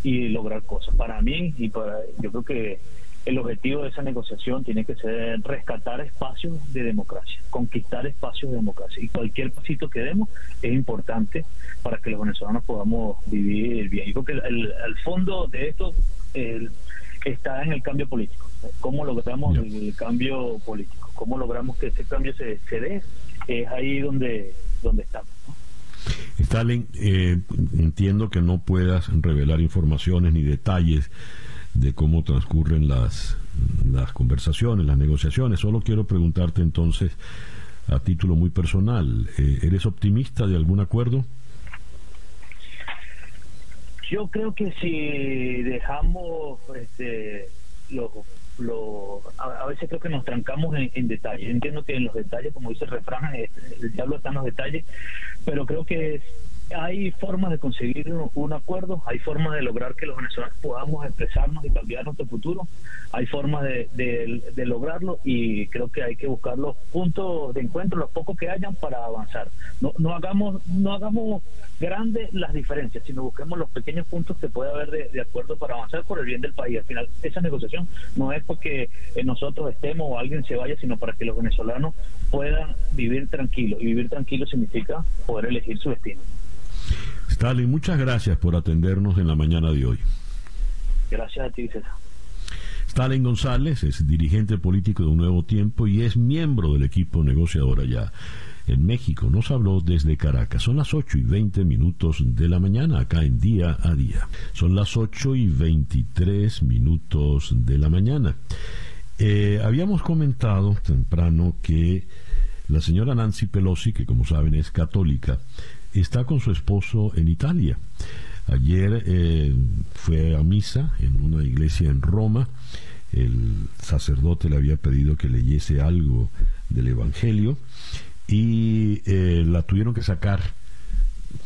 y lograr cosas. Para mí y para yo creo que el objetivo de esa negociación tiene que ser rescatar espacios de democracia, conquistar espacios de democracia. Y cualquier pasito que demos es importante para que los venezolanos podamos vivir bien. Yo creo que el, fondo de esto está en el cambio político. ¿Cómo logramos el cambio político? ¿Cómo logramos que ese cambio se, se dé? Es ahí donde, donde estamos. Stalin, eh, entiendo que no puedas revelar informaciones ni detalles de cómo transcurren las, las conversaciones, las negociaciones. Solo quiero preguntarte entonces, a título muy personal, eh, ¿eres optimista de algún acuerdo? Yo creo que si dejamos este, los a, veces creo que nos trancamos en, en detalle. Entiendo que en los detalles, como dice el refrán, eh, el diablo está en los detalles, pero creo que hay formas de conseguir un, acuerdo, hay formas de lograr que los venezolanos podamos expresarnos y cambiar nuestro futuro, hay formas de, de, lograrlo y creo que hay que buscar los puntos de encuentro, los pocos que hayan para avanzar. No, no hagamos no hagamos grandes las diferencias, sino busquemos los pequeños puntos que puede haber de, acuerdo para avanzar por el bien del país. Al final, esa negociación no es porque nosotros estemos o alguien se vaya, sino para que los venezolanos puedan vivir tranquilos. Y vivir tranquilo significa poder elegir su destino. Stalin, muchas gracias por atendernos en la mañana de hoy. Gracias a ti, César. Stalin González es dirigente político de Un Nuevo Tiempo y es miembro del equipo negociador allá en México. Nos habló desde Caracas. Son las 8 y 20 minutos de la mañana acá en día a día. Son las 8 y 23 minutos de la mañana. Eh, habíamos comentado temprano que la señora Nancy Pelosi, que como saben es católica, está con su esposo en Italia. Ayer eh, fue a misa en una iglesia en Roma. El sacerdote le había pedido que leyese algo del Evangelio y eh, la tuvieron que sacar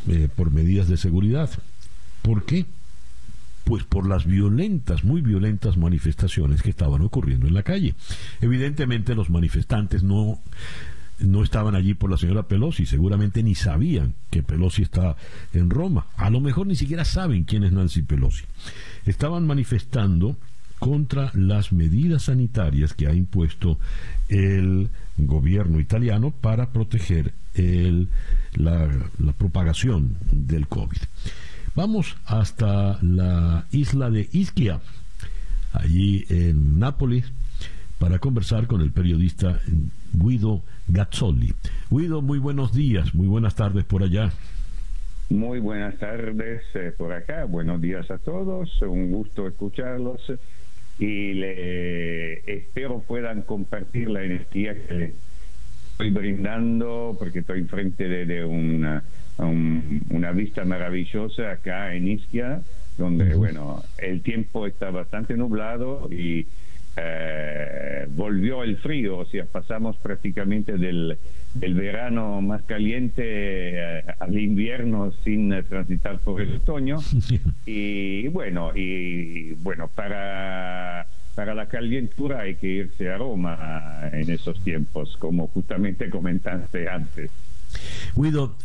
eh, por medidas de seguridad. ¿Por qué? Pues por las violentas, muy violentas manifestaciones que estaban ocurriendo en la calle. Evidentemente los manifestantes no no estaban allí por la señora Pelosi, seguramente ni sabían que Pelosi está en Roma, a lo mejor ni siquiera saben quién es Nancy Pelosi. Estaban manifestando contra las medidas sanitarias que ha impuesto el gobierno italiano para proteger la propagación del COVID. Vamos hasta la isla de Ischia, allí en Nápoles, para conversar con el periodista Guido Gazzoli. Guido, muy buenos días, muy buenas tardes por allá. Muy buenas tardes eh, por acá, buenos días a todos, un gusto escucharlos y le, espero puedan compartir la energía que estoy brindando porque estoy enfrente de, una, una vista maravillosa acá en Ischia, donde, bueno, el tiempo está bastante nublado y eh, volvió el frío, o sea, pasamos prácticamente del, del verano más caliente eh, al invierno sin transitar por el otoño. Y bueno, y bueno, para para la calentura hay que irse a Roma en esos tiempos, como justamente comentaste antes. Guido,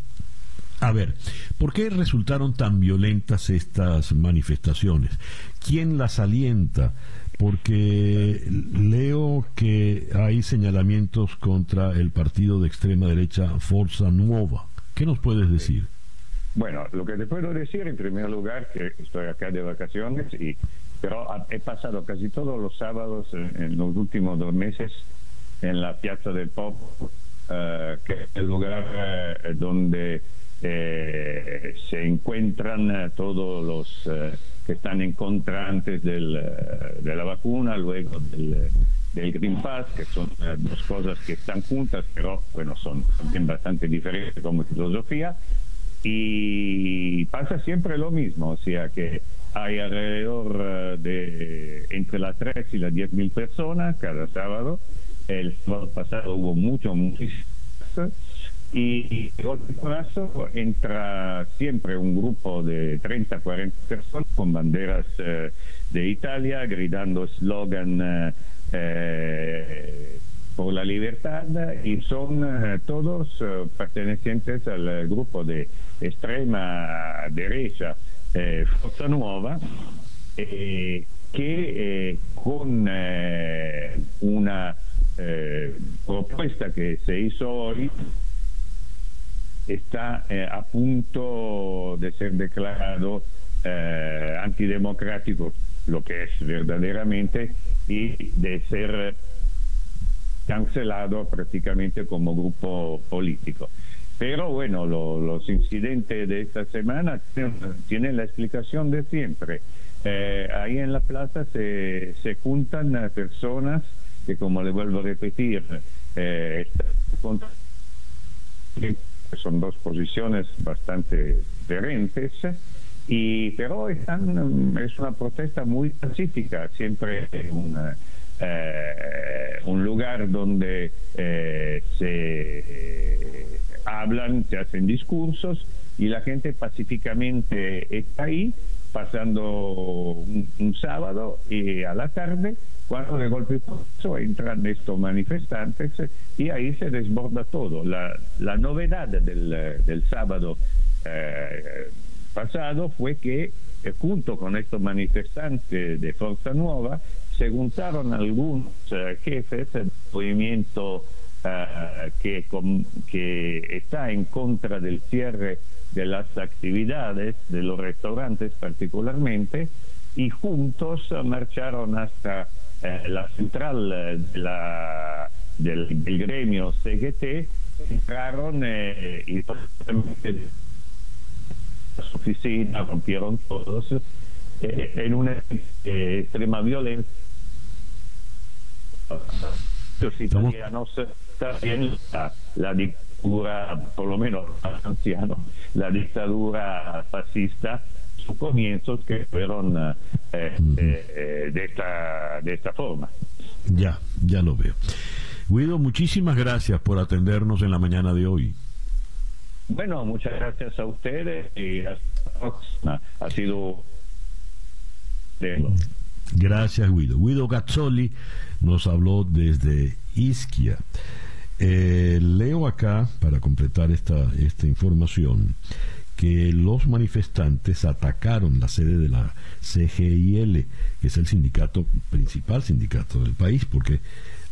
a ver, ¿por qué resultaron tan violentas estas manifestaciones? ¿Quién las alienta? Porque leo que hay señalamientos contra el partido de extrema derecha Forza Nueva. ¿Qué nos puedes decir? Bueno, lo que te puedo decir en primer lugar que estoy acá de vacaciones y pero he pasado casi todos los sábados en, los últimos dos meses en la Piazza del Pop, eh, que es el lugar eh, donde eh, se encuentran todos los que están en contra antes del, eh, de la vacuna, luego del, del, Green Pass, que son eh, dos cosas que están juntas, pero bueno, son también bastante diferentes como filosofía. Y pasa siempre lo mismo, o sea que hay alrededor eh, de entre las 3 y las 10 mil personas cada sábado. El sábado pasado hubo mucho, muchísimo y otro caso entra siempre un grupo de 30, 40 personas con banderas eh, de Italia gritando slogan eh, eh, por la libertad y son todos pertenecientes al grupo de extrema derecha Forza Nuova que con una propuesta que se hizo hoy está eh, a punto de ser declarado eh, antidemocrático, lo que es verdaderamente, y de ser cancelado prácticamente como grupo político. Pero bueno, los incidentes de esta semana tienen, la explicación de siempre. eh, ahí en la plaza se, se juntan personas que, como le vuelvo a repetir, eh, son dos posiciones bastante diferentes y pero están es una protesta muy pacífica siempre un, eh, un lugar donde eh, se hablan se hacen discursos y la gente pacíficamente está ahí pasando un, sábado y a la tarde cuando de golpe entran estos manifestantes y ahí se desborda todo. La, novedad del, del sábado eh, pasado fue que eh, junto con estos manifestantes de Fuerza Nueva se juntaron algunos eh, jefes del movimiento que, que está en contra del cierre de las actividades de los restaurantes particularmente y juntos marcharon hasta eh, la central eh, de la, del, gremio CGT, entraron eh, y las oficinas rompieron todos en una extrema violencia. Los italianos también la, la dictadura, por lo menos anciano, la dictadura fascista sus comienzos que fueron eh, eh, eh, de, esta, de esta forma. Ya, ya lo veo. Guido, muchísimas gracias por atendernos en la mañana de hoy. Bueno, muchas gracias a ustedes y hasta Ha sido... Gracias, Guido. Guido Gazzoli nos habló desde Ischia. leo acá, para completar esta, esta información, que los manifestantes atacaron la sede de la CGIL, que es el sindicato principal sindicato del país, porque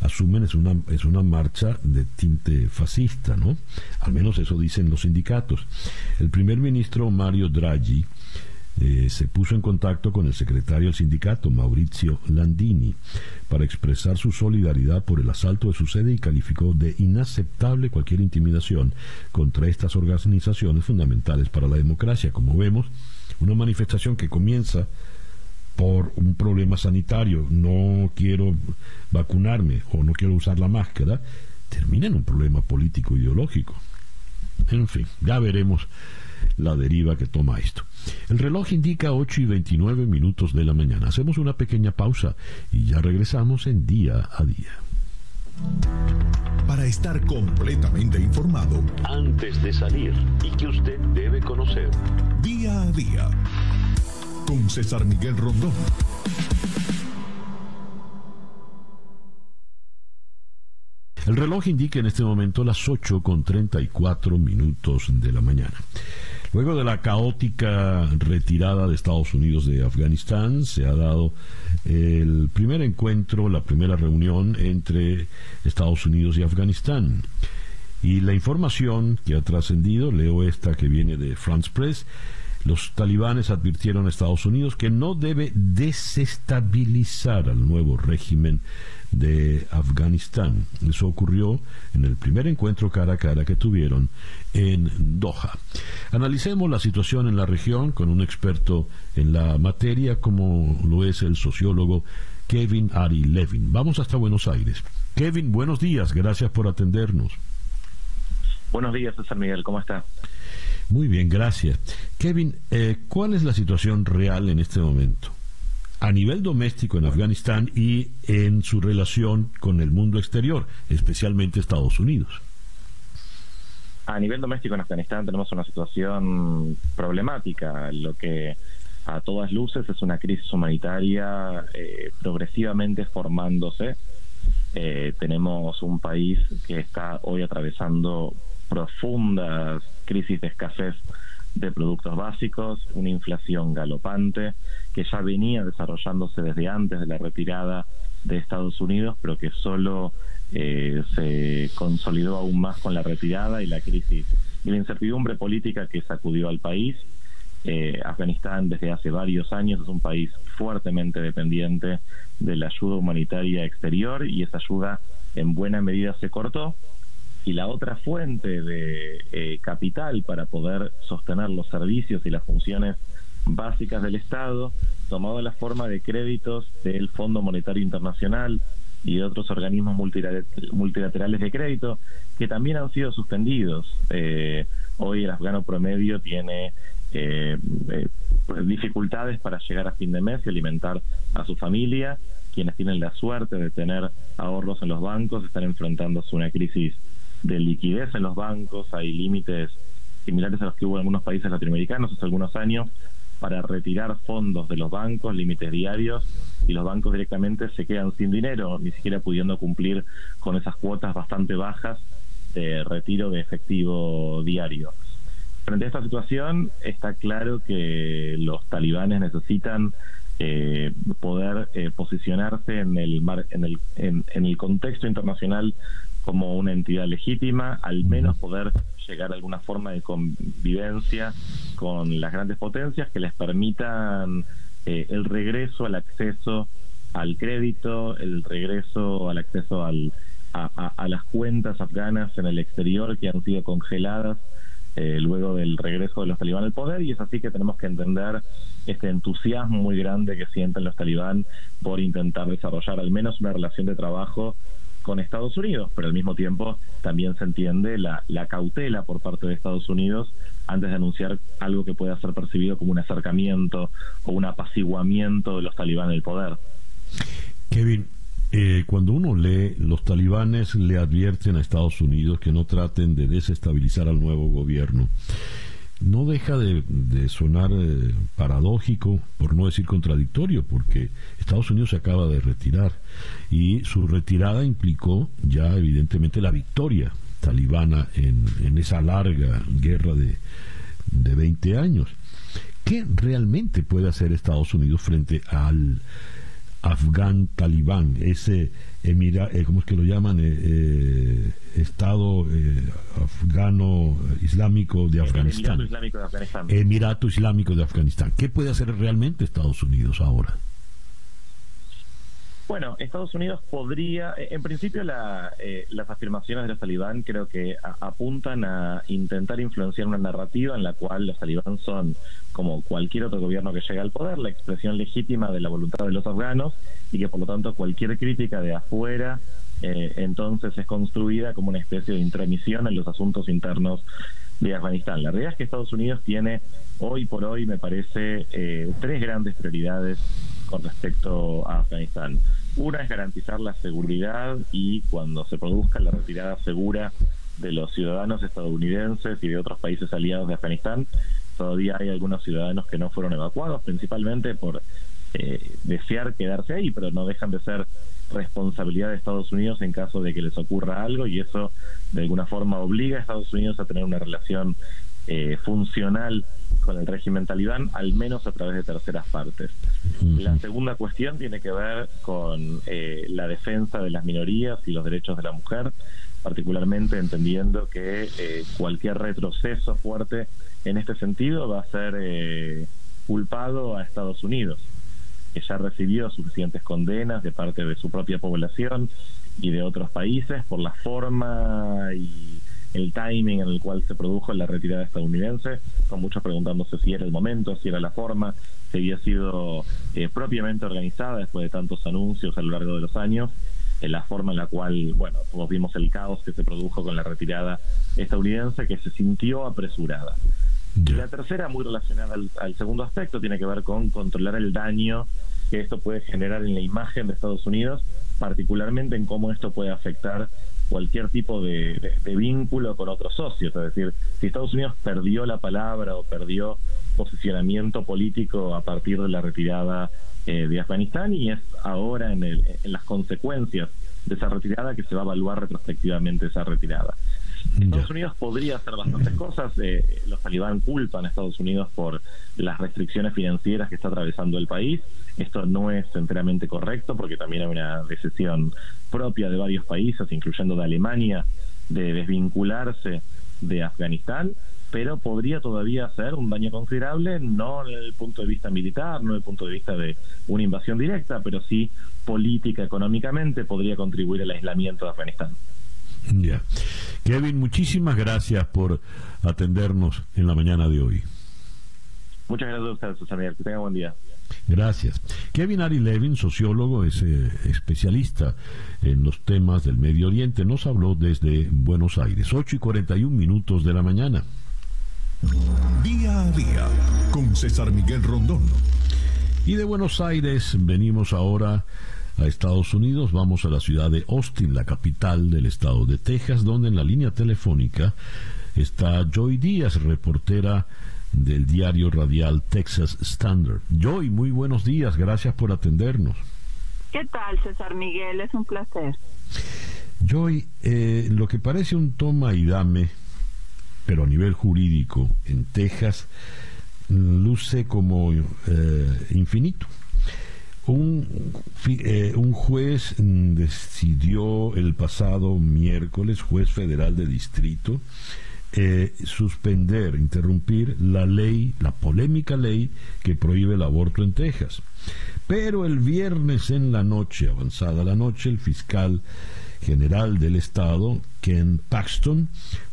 asumen es una es una marcha de tinte fascista, ¿no? Al menos eso dicen los sindicatos. El primer ministro Mario Draghi eh, se puso en contacto con el secretario del sindicato, Maurizio Landini, para expresar su solidaridad por el asalto de su sede y calificó de inaceptable cualquier intimidación contra estas organizaciones fundamentales para la democracia. Como vemos, una manifestación que comienza por un problema sanitario, no quiero vacunarme o no quiero usar la máscara, termina en un problema político ideológico. En fin, ya veremos la deriva que toma esto. El reloj indica 8 y 29 minutos de la mañana. Hacemos una pequeña pausa y ya regresamos en día a día. Para estar completamente informado, antes de salir y que usted debe conocer. Día a día. Con César Miguel Rondón. El reloj indica en este momento las 8 con 34 minutos de la mañana. Luego de la caótica retirada de Estados Unidos de Afganistán, se ha dado el primer encuentro, la primera reunión entre Estados Unidos y Afganistán. Y la información que ha trascendido, leo esta que viene de France Press, los talibanes advirtieron a Estados Unidos que no debe desestabilizar al nuevo régimen de Afganistán. Eso ocurrió en el primer encuentro cara a cara que tuvieron en Doha. Analicemos la situación en la región con un experto en la materia como lo es el sociólogo Kevin Ari Levin. Vamos hasta Buenos Aires. Kevin, buenos días, gracias por atendernos. Buenos días, César Miguel, ¿cómo está? Muy bien, gracias. Kevin, eh, ¿cuál es la situación real en este momento? a nivel doméstico en Afganistán y en su relación con el mundo exterior, especialmente Estados Unidos. A nivel doméstico en Afganistán tenemos una situación problemática, lo que a todas luces es una crisis humanitaria eh, progresivamente formándose. Eh, tenemos un país que está hoy atravesando profundas crisis de escasez de productos básicos, una inflación galopante que ya venía desarrollándose desde antes de la retirada de Estados Unidos, pero que solo eh, se consolidó aún más con la retirada y la crisis y la incertidumbre política que sacudió al país. Eh, Afganistán desde hace varios años es un país fuertemente dependiente de la ayuda humanitaria exterior y esa ayuda en buena medida se cortó y la otra fuente de eh, capital para poder sostener los servicios y las funciones básicas del Estado, tomado la forma de créditos del Fondo Monetario Internacional y de otros organismos multilaterales de crédito que también han sido suspendidos. Eh, hoy el afgano promedio tiene eh, eh, dificultades para llegar a fin de mes y alimentar a su familia. Quienes tienen la suerte de tener ahorros en los bancos están enfrentándose a una crisis de liquidez en los bancos. Hay límites similares a los que hubo en algunos países latinoamericanos hace algunos años para retirar fondos de los bancos, límites diarios, y los bancos directamente se quedan sin dinero, ni siquiera pudiendo cumplir con esas cuotas bastante bajas de retiro de efectivo diario. Frente a esta situación, está claro que los talibanes necesitan eh, poder eh, posicionarse en el, mar, en, el, en, el contexto internacional como una entidad legítima, al menos poder llegar a alguna forma de convivencia con las grandes potencias que les permitan eh, el regreso al acceso al crédito, el regreso al acceso al, a, las cuentas afganas en el exterior que han sido congeladas eh, luego del regreso de los talibán al poder. Y es así que tenemos que entender este entusiasmo muy grande que sienten los talibán por intentar desarrollar al menos una relación de trabajo con Estados Unidos, pero al mismo tiempo también se entiende la, la cautela por parte de Estados Unidos antes de anunciar algo que pueda ser percibido como un acercamiento o un apaciguamiento de los talibán del poder. Kevin, eh, cuando uno lee, los talibanes le advierten a Estados Unidos que no traten de desestabilizar al nuevo gobierno. No deja de, sonar eh, paradójico, por no decir contradictorio, porque Estados Unidos se acaba de retirar y su retirada implicó ya evidentemente la victoria talibana en, en esa larga guerra de, de 20 años. ¿Qué realmente puede hacer Estados Unidos frente al afgán talibán, ese emira, eh, ¿cómo es que lo llaman? Eh, eh, Estado afgano islámico de Afganistán. Emirato Islámico de Afganistán. Emirato Islámico de Afganistán. ¿Qué puede hacer realmente Estados Unidos ahora? Bueno, Estados Unidos podría, eh, en principio eh, las afirmaciones de los talibán creo que apuntan a intentar influenciar una narrativa en la cual los talibán son, como cualquier otro gobierno que llega al poder, la expresión legítima de la voluntad de los afganos y que por lo tanto cualquier crítica de afuera eh, entonces es construida como una especie de intromisión en los asuntos internos de Afganistán. La realidad es que Estados Unidos tiene hoy por hoy, me parece, tres grandes prioridades con respecto a Afganistán. Una es garantizar la seguridad y cuando se produzca la retirada segura de los ciudadanos estadounidenses y de otros países aliados de Afganistán, todavía hay algunos ciudadanos que no fueron evacuados, principalmente por eh, desear quedarse ahí, pero no dejan de ser responsabilidad de Estados Unidos en caso de que les ocurra algo y eso de alguna forma obliga a Estados Unidos a tener una relación eh, funcional con el régimen talibán, al menos a través de terceras partes. La segunda cuestión tiene que ver con eh, la defensa de las minorías y los derechos de la mujer, particularmente entendiendo que eh, cualquier retroceso fuerte en este sentido va a ser eh, culpado a Estados Unidos, que ya recibió suficientes condenas de parte de su propia población y de otros países por la forma y el timing en el cual se produjo la retirada estadounidense, con muchos preguntándose si era el momento, si era la forma, si había sido eh, propiamente organizada después de tantos anuncios a lo largo de los años, en la forma en la cual, bueno, todos vimos el caos que se produjo con la retirada estadounidense, que se sintió apresurada. Y la tercera, muy relacionada al segundo aspecto, tiene que ver con controlar el daño que esto puede generar en la imagen de Estados Unidos, particularmente en cómo esto puede afectar cualquier tipo de, vínculo con otros socios. Es decir, si Estados Unidos perdió la palabra o perdió posicionamiento político a partir de la retirada eh, de Afganistán y es ahora en, el, en las consecuencias de esa retirada que se va a evaluar retrospectivamente esa retirada. Estados Unidos podría hacer bastantes cosas. Eh, los talibán culpan a Estados Unidos por las restricciones financieras que está atravesando el país. Esto no es enteramente correcto porque también hay una decisión propia de varios países, incluyendo de Alemania, de desvincularse de Afganistán, pero podría todavía hacer un daño considerable, no desde el punto de vista militar, no desde el punto de vista de una invasión directa, pero sí política, económicamente, podría contribuir al aislamiento de Afganistán. Ya. Kevin, muchísimas gracias por atendernos en la mañana de hoy. Muchas gracias a ustedes, Susana Que tengan buen día. Gracias. Kevin Ari Levin, sociólogo, es eh, especialista en los temas del Medio Oriente, nos habló desde Buenos Aires, 8 y 41 minutos de la mañana. Día a día con César Miguel Rondón. Y de Buenos Aires venimos ahora a Estados Unidos, vamos a la ciudad de Austin, la capital del estado de Texas, donde en la línea telefónica está Joy Díaz, reportera del diario radial Texas Standard. Joy, muy buenos días, gracias por atendernos. ¿Qué tal, César Miguel? Es un placer. Joy, eh, lo que parece un toma y dame, pero a nivel jurídico en Texas, luce como eh, infinito. Un, eh, un, juez decidió el pasado miércoles, juez federal de distrito, eh, suspender, interrumpir la ley, la polémica ley que prohíbe el aborto en Texas. Pero el viernes en la noche, avanzada la noche, el fiscal general del estado, Ken Paxton,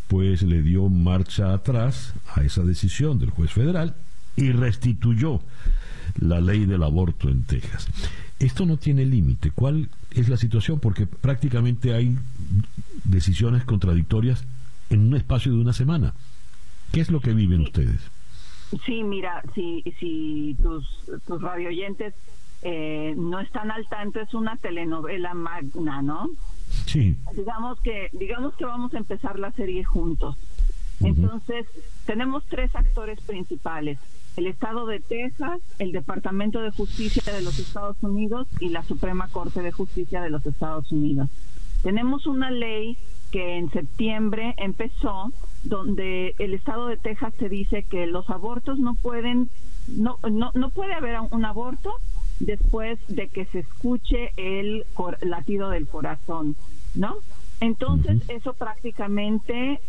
pues le dio marcha atrás a esa decisión del juez federal y restituyó la ley del aborto en Texas. Esto no tiene límite. ¿Cuál es la situación? Porque prácticamente hay decisiones contradictorias en un espacio de una semana. ¿Qué es lo que viven ustedes? Sí, mira, si, si tus, tus radioyentes eh, no están al tanto, es una telenovela magna, ¿no? Sí. Digamos que, digamos que vamos a empezar la serie juntos. Entonces, tenemos tres actores principales. El Estado de Texas, el Departamento de Justicia de los Estados Unidos y la Suprema Corte de Justicia de los Estados Unidos. Tenemos una ley que en septiembre empezó, donde el estado de Texas se dice que los abortos no pueden, no, no, no puede haber un aborto después de que se escuche el latido del corazón, ¿no? Entonces eso prácticamente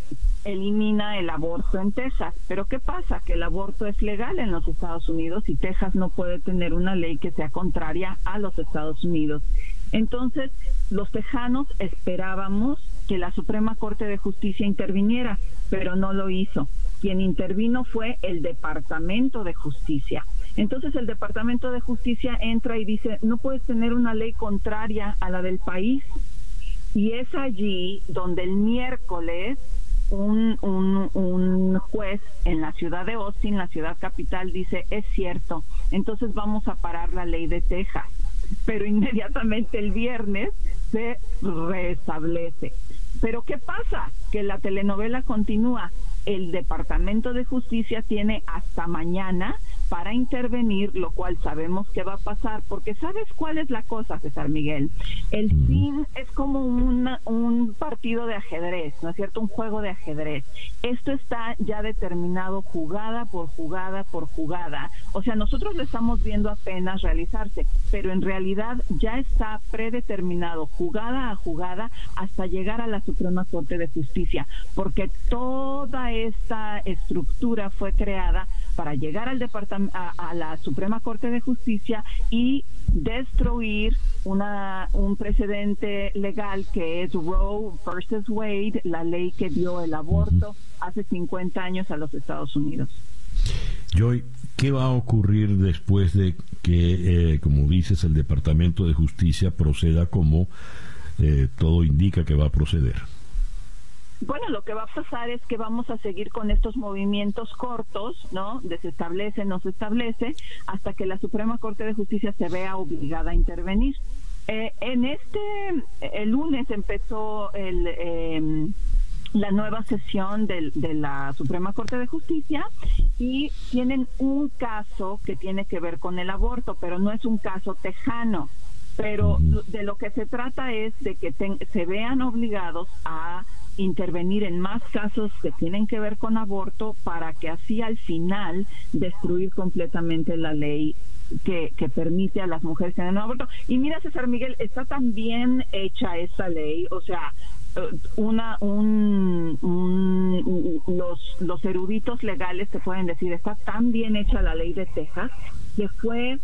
elimina el aborto en Texas. Pero ¿qué pasa? Que el aborto es legal en los Estados Unidos y Texas no puede tener una ley que sea contraria a los Estados Unidos. Entonces, los tejanos esperábamos que la Suprema Corte de Justicia interviniera, pero no lo hizo. Quien intervino fue el Departamento de Justicia. Entonces el Departamento de Justicia entra y dice, no puedes tener una ley contraria a la del país. Y es allí donde el miércoles un, un, un, juez en la ciudad de Austin, la ciudad capital, dice, es cierto, entonces vamos a parar la ley de Texas. Pero inmediatamente el viernes se restablece. Pero ¿qué pasa? Que la telenovela continúa. El Departamento de Justicia tiene hasta mañana para intervenir, lo cual sabemos que va a pasar, porque ¿sabes cuál es la cosa, César Miguel? El fin es como un partido de ajedrez, ¿no es cierto? Un juego de ajedrez. Esto está ya determinado jugada por jugada por jugada. O sea, nosotros lo estamos viendo apenas realizarse, pero en realidad ya está predeterminado jugada a jugada hasta llegar a la Suprema Corte de Justicia, porque toda esta estructura fue creada para llegar al departamento, a, la Suprema Corte de Justicia y destruir una, un precedente legal que es Roe versus Wade, la ley que dio el aborto hace 50 años a los Estados Unidos. Joy, ¿qué va a ocurrir después de que, eh, como dices, el Departamento de Justicia proceda como eh, todo indica que va a proceder? Bueno, lo que va a pasar es que vamos a seguir con estos movimientos cortos, ¿no? De se establece, no se establece, hasta que la Suprema Corte de Justicia se vea obligada a intervenir. Eh, en este, el lunes empezó el... Em, la nueva sesión de, de, la Suprema Corte de Justicia y tienen un caso que tiene que ver con el aborto, pero no es un caso tejano. Pero de lo que se trata es de que se vean obligados a intervenir en más casos que tienen que ver con aborto para que así al final destruir completamente la ley que, que, permite a las mujeres tener un aborto. Y mira, César Miguel, está tan bien hecha esta ley, o sea, eh, una un, los los eruditos legales te pueden decir está tan bien hecha la ley de Texas que fue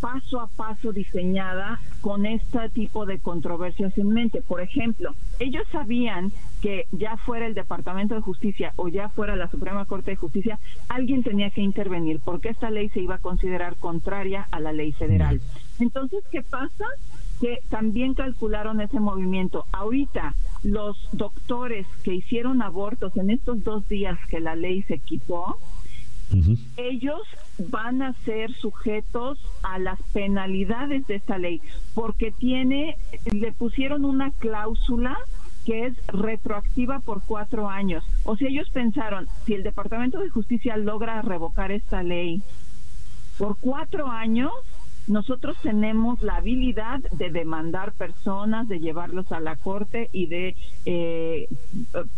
paso a paso diseñada con este tipo de controversias en mente. Por ejemplo, ellos sabían que ya fuera el Departamento de Justicia o ya fuera la Suprema Corte de Justicia, alguien tenía que intervenir porque esta ley se iba a considerar contraria a la ley federal. Entonces, ¿qué pasa? Que también calcularon ese movimiento. Ahorita, los doctores que hicieron abortos en estos dos días que la ley se quitó, ellos van a ser sujetos a las penalidades de esta ley, porque tiene, le pusieron una cláusula que es retroactiva por cuatro años. O sea, ellos pensaron, si el Departamento de Justicia logra revocar esta ley por cuatro años, nosotros tenemos la habilidad de demandar personas, de llevarlos a la corte y de eh,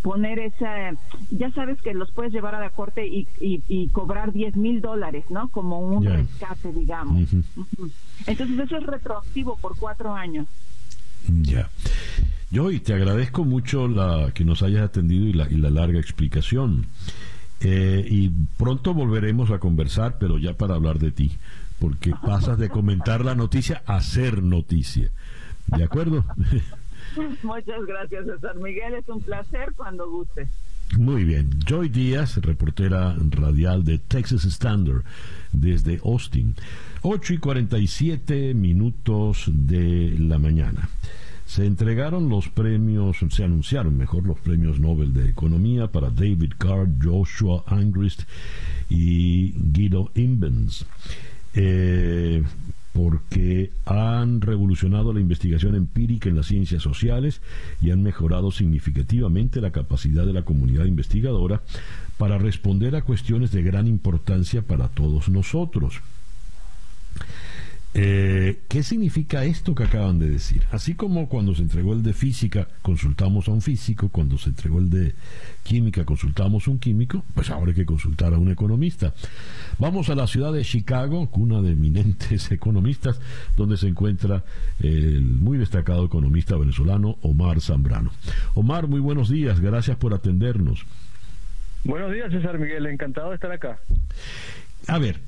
poner esa, ya sabes que los puedes llevar a la corte y, cobrar 10 mil dólares, ¿no? Como un rescate, digamos. Entonces eso es retroactivo por cuatro años. Ya. Yo y te agradezco mucho la que nos hayas atendido y la, y la larga explicación. Eh, y pronto volveremos a conversar, pero ya para hablar de ti porque pasas de comentar la noticia a ser noticia. ¿De acuerdo? Muchas gracias, César Miguel. Es un placer cuando guste. Muy bien. Joy Díaz, reportera radial de Texas Standard desde Austin. 8 y 47 minutos de la mañana. Se entregaron los premios, se anunciaron mejor los premios Nobel de Economía para David Card, Joshua Angrist y Guido Imbens. Eh, porque han revolucionado la investigación empírica en las ciencias sociales y han mejorado significativamente la capacidad de la comunidad investigadora para responder a cuestiones de gran importancia para todos nosotros. Eh, ¿Qué significa esto que acaban de decir? Así como cuando se entregó el de física, consultamos a un físico, cuando se entregó el de química, consultamos a un químico, pues ahora hay que consultar a un economista. Vamos a la ciudad de Chicago, cuna de eminentes economistas, donde se encuentra el muy destacado economista venezolano Omar Zambrano. Omar, muy buenos días, gracias por atendernos. Buenos días, César Miguel, encantado de estar acá. A ver,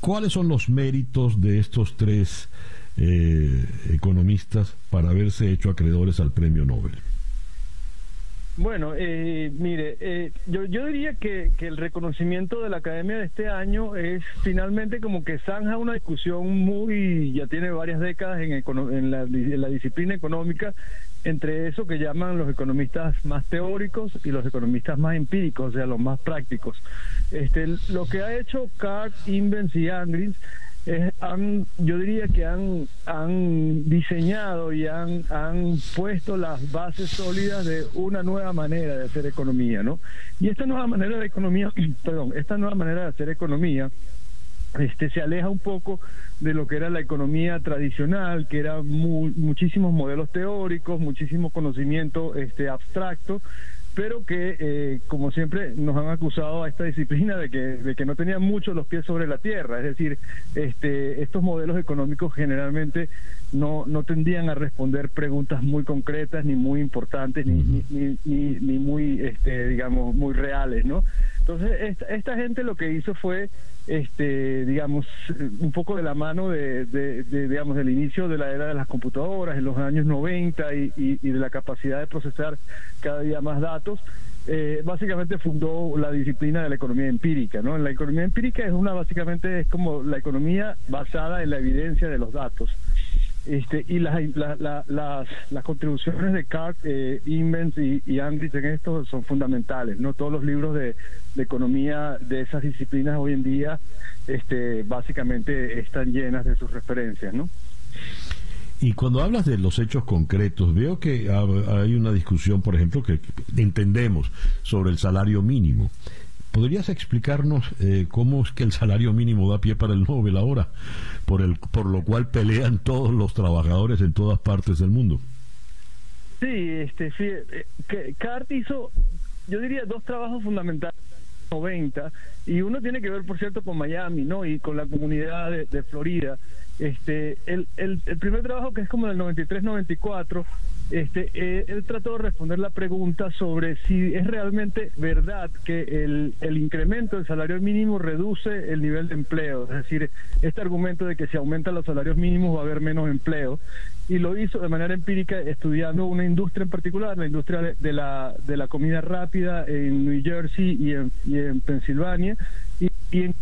¿Cuáles son los méritos de estos tres eh, economistas para haberse hecho acreedores al premio Nobel? Bueno, eh, mire, eh, yo, diría que, que, el reconocimiento de la academia de este año es finalmente como que zanja una discusión muy, ya tiene varias décadas en, en, la, en la disciplina económica, entre eso que llaman los economistas más teóricos y los economistas más empíricos, o sea, los más prácticos. Este, lo que ha hecho Carr, Invens y Andrins han, yo diría que han, han diseñado y han, han puesto las bases sólidas de una nueva manera de hacer economía, ¿no? Y esta nueva manera de economía, perdón, esta nueva manera de hacer economía este, se aleja un poco de lo que era la economía tradicional, que era muchísimos modelos teóricos, muchísimo conocimiento este, abstracto, pero que, eh, como siempre, nos han acusado a esta disciplina de que, de que no tenían mucho los pies sobre la tierra. Es decir, este, estos modelos económicos generalmente no, no tendían a responder preguntas muy concretas, ni muy importantes, ni, ni, ni, ni muy, este, digamos, muy reales, ¿no? Entonces, esta, esta gente lo que hizo fue este, digamos, un poco de la mano de, digamos, del inicio de la era de las computadoras en los años 90 y, y, de la capacidad de procesar cada día más datos, eh, básicamente fundó la disciplina de la economía empírica, ¿no? La economía empírica es una, básicamente, es como la economía basada en la evidencia de los datos. Este, y las, las, contribuciones de Cart, eh, Invens y, y en esto son fundamentales. no Todos los libros de, economía de esas disciplinas hoy en día este, básicamente están llenas de sus referencias. ¿no? Y cuando hablas de los hechos concretos, veo que hay una discusión, por ejemplo, que entendemos sobre el salario mínimo. ¿Podrías explicarnos eh, cómo es que el salario mínimo da pie para el Nobel ahora, por, el, por lo cual pelean todos los trabajadores en todas partes del mundo? Sí, este, eh, que Cart hizo, yo diría, dos trabajos fundamentales 90 y uno tiene que ver por cierto con Miami no y con la comunidad de, Florida. Este el, el, el, primer trabajo que es como del 93 94 este, eh, él trató de responder la pregunta sobre si es realmente verdad que el, el incremento del salario mínimo reduce el nivel de empleo, es decir, este argumento de que si aumentan los salarios mínimos va a haber menos empleo. Y lo hizo de manera empírica estudiando una industria en particular, la industria de la, de la comida rápida en New Jersey y en, y en Pensilvania. Y, y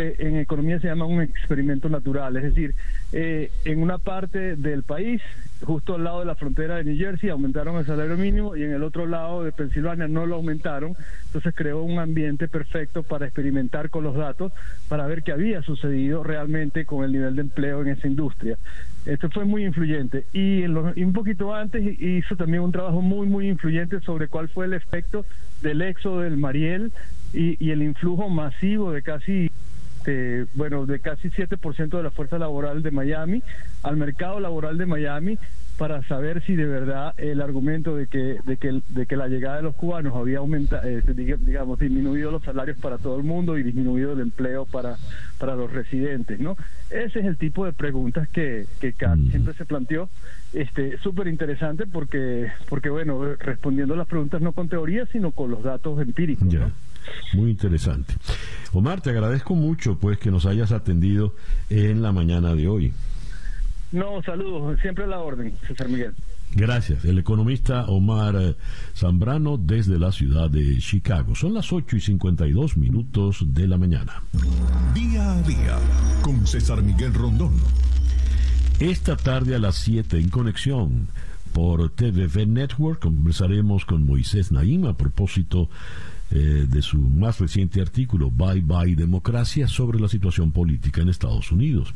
en economía se llama un experimento natural, es decir, eh, en una parte del país, justo al lado de la frontera de New Jersey, aumentaron el salario mínimo y en el otro lado de Pensilvania no lo aumentaron, entonces creó un ambiente perfecto para experimentar con los datos, para ver qué había sucedido realmente con el nivel de empleo en esa industria. Esto fue muy influyente y, un poquito antes hizo también un trabajo muy, muy influyente sobre cuál fue el efecto del éxodo del Mariel y el influjo masivo de casi este, bueno, de casi 7% de la fuerza laboral de Miami al mercado laboral de Miami para saber si de verdad el argumento de que de que, de que la llegada de los cubanos había aumentado, eh, digamos, disminuido los salarios para todo el mundo y disminuido el empleo para, para los residentes, ¿no? Ese es el tipo de preguntas que, que siempre se planteó, este, súper interesante porque, porque, bueno, respondiendo a las preguntas no con teoría, sino con los datos empíricos, ¿no? Muy interesante. Omar, te agradezco mucho pues que nos hayas atendido en la mañana de hoy. No, saludos, siempre a la orden, César Miguel. Gracias. El economista Omar eh, Zambrano desde la ciudad de Chicago. Son las 8 y 52 minutos de la mañana. Día a día con César Miguel Rondón. Esta tarde a las 7 en conexión por TVV Network conversaremos con Moisés Naim a propósito eh, de su más reciente artículo, Bye Bye Democracia, sobre la situación política en Estados Unidos.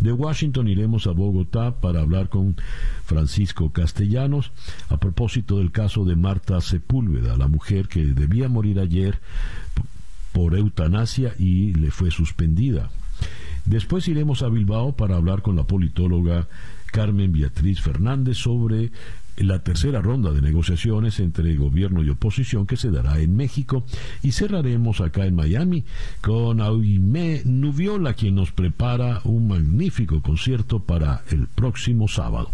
De Washington iremos a Bogotá para hablar con Francisco Castellanos a propósito del caso de Marta Sepúlveda, la mujer que debía morir ayer por eutanasia y le fue suspendida. Después iremos a Bilbao para hablar con la politóloga Carmen Beatriz Fernández sobre la tercera ronda de negociaciones entre gobierno y oposición que se dará en México y cerraremos acá en Miami con Aime Nubiola quien nos prepara un magnífico concierto para el próximo sábado.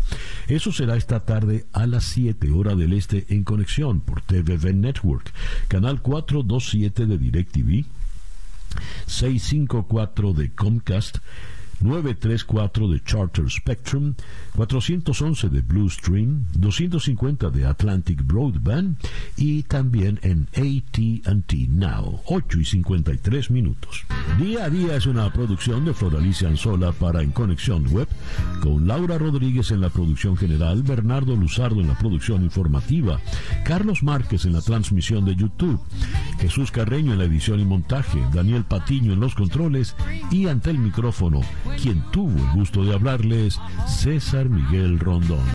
Eso será esta tarde a las 7 hora del este en conexión por TVV Network, canal 427 de DirecTV, 654 de Comcast, 934 de Charter Spectrum, 411 de Blue Stream, 250 de Atlantic Broadband y también en AT&T Now, 8 y 53 minutos. Día a día es una producción de Floralicia Anzola para En Conexión Web, con Laura Rodríguez en la producción general, Bernardo Luzardo en la producción informativa, Carlos Márquez en la transmisión de YouTube, Jesús Carreño en la edición y montaje, Daniel Patiño en los controles y ante el micrófono quien tuvo el gusto de hablarles, César Miguel Rondón.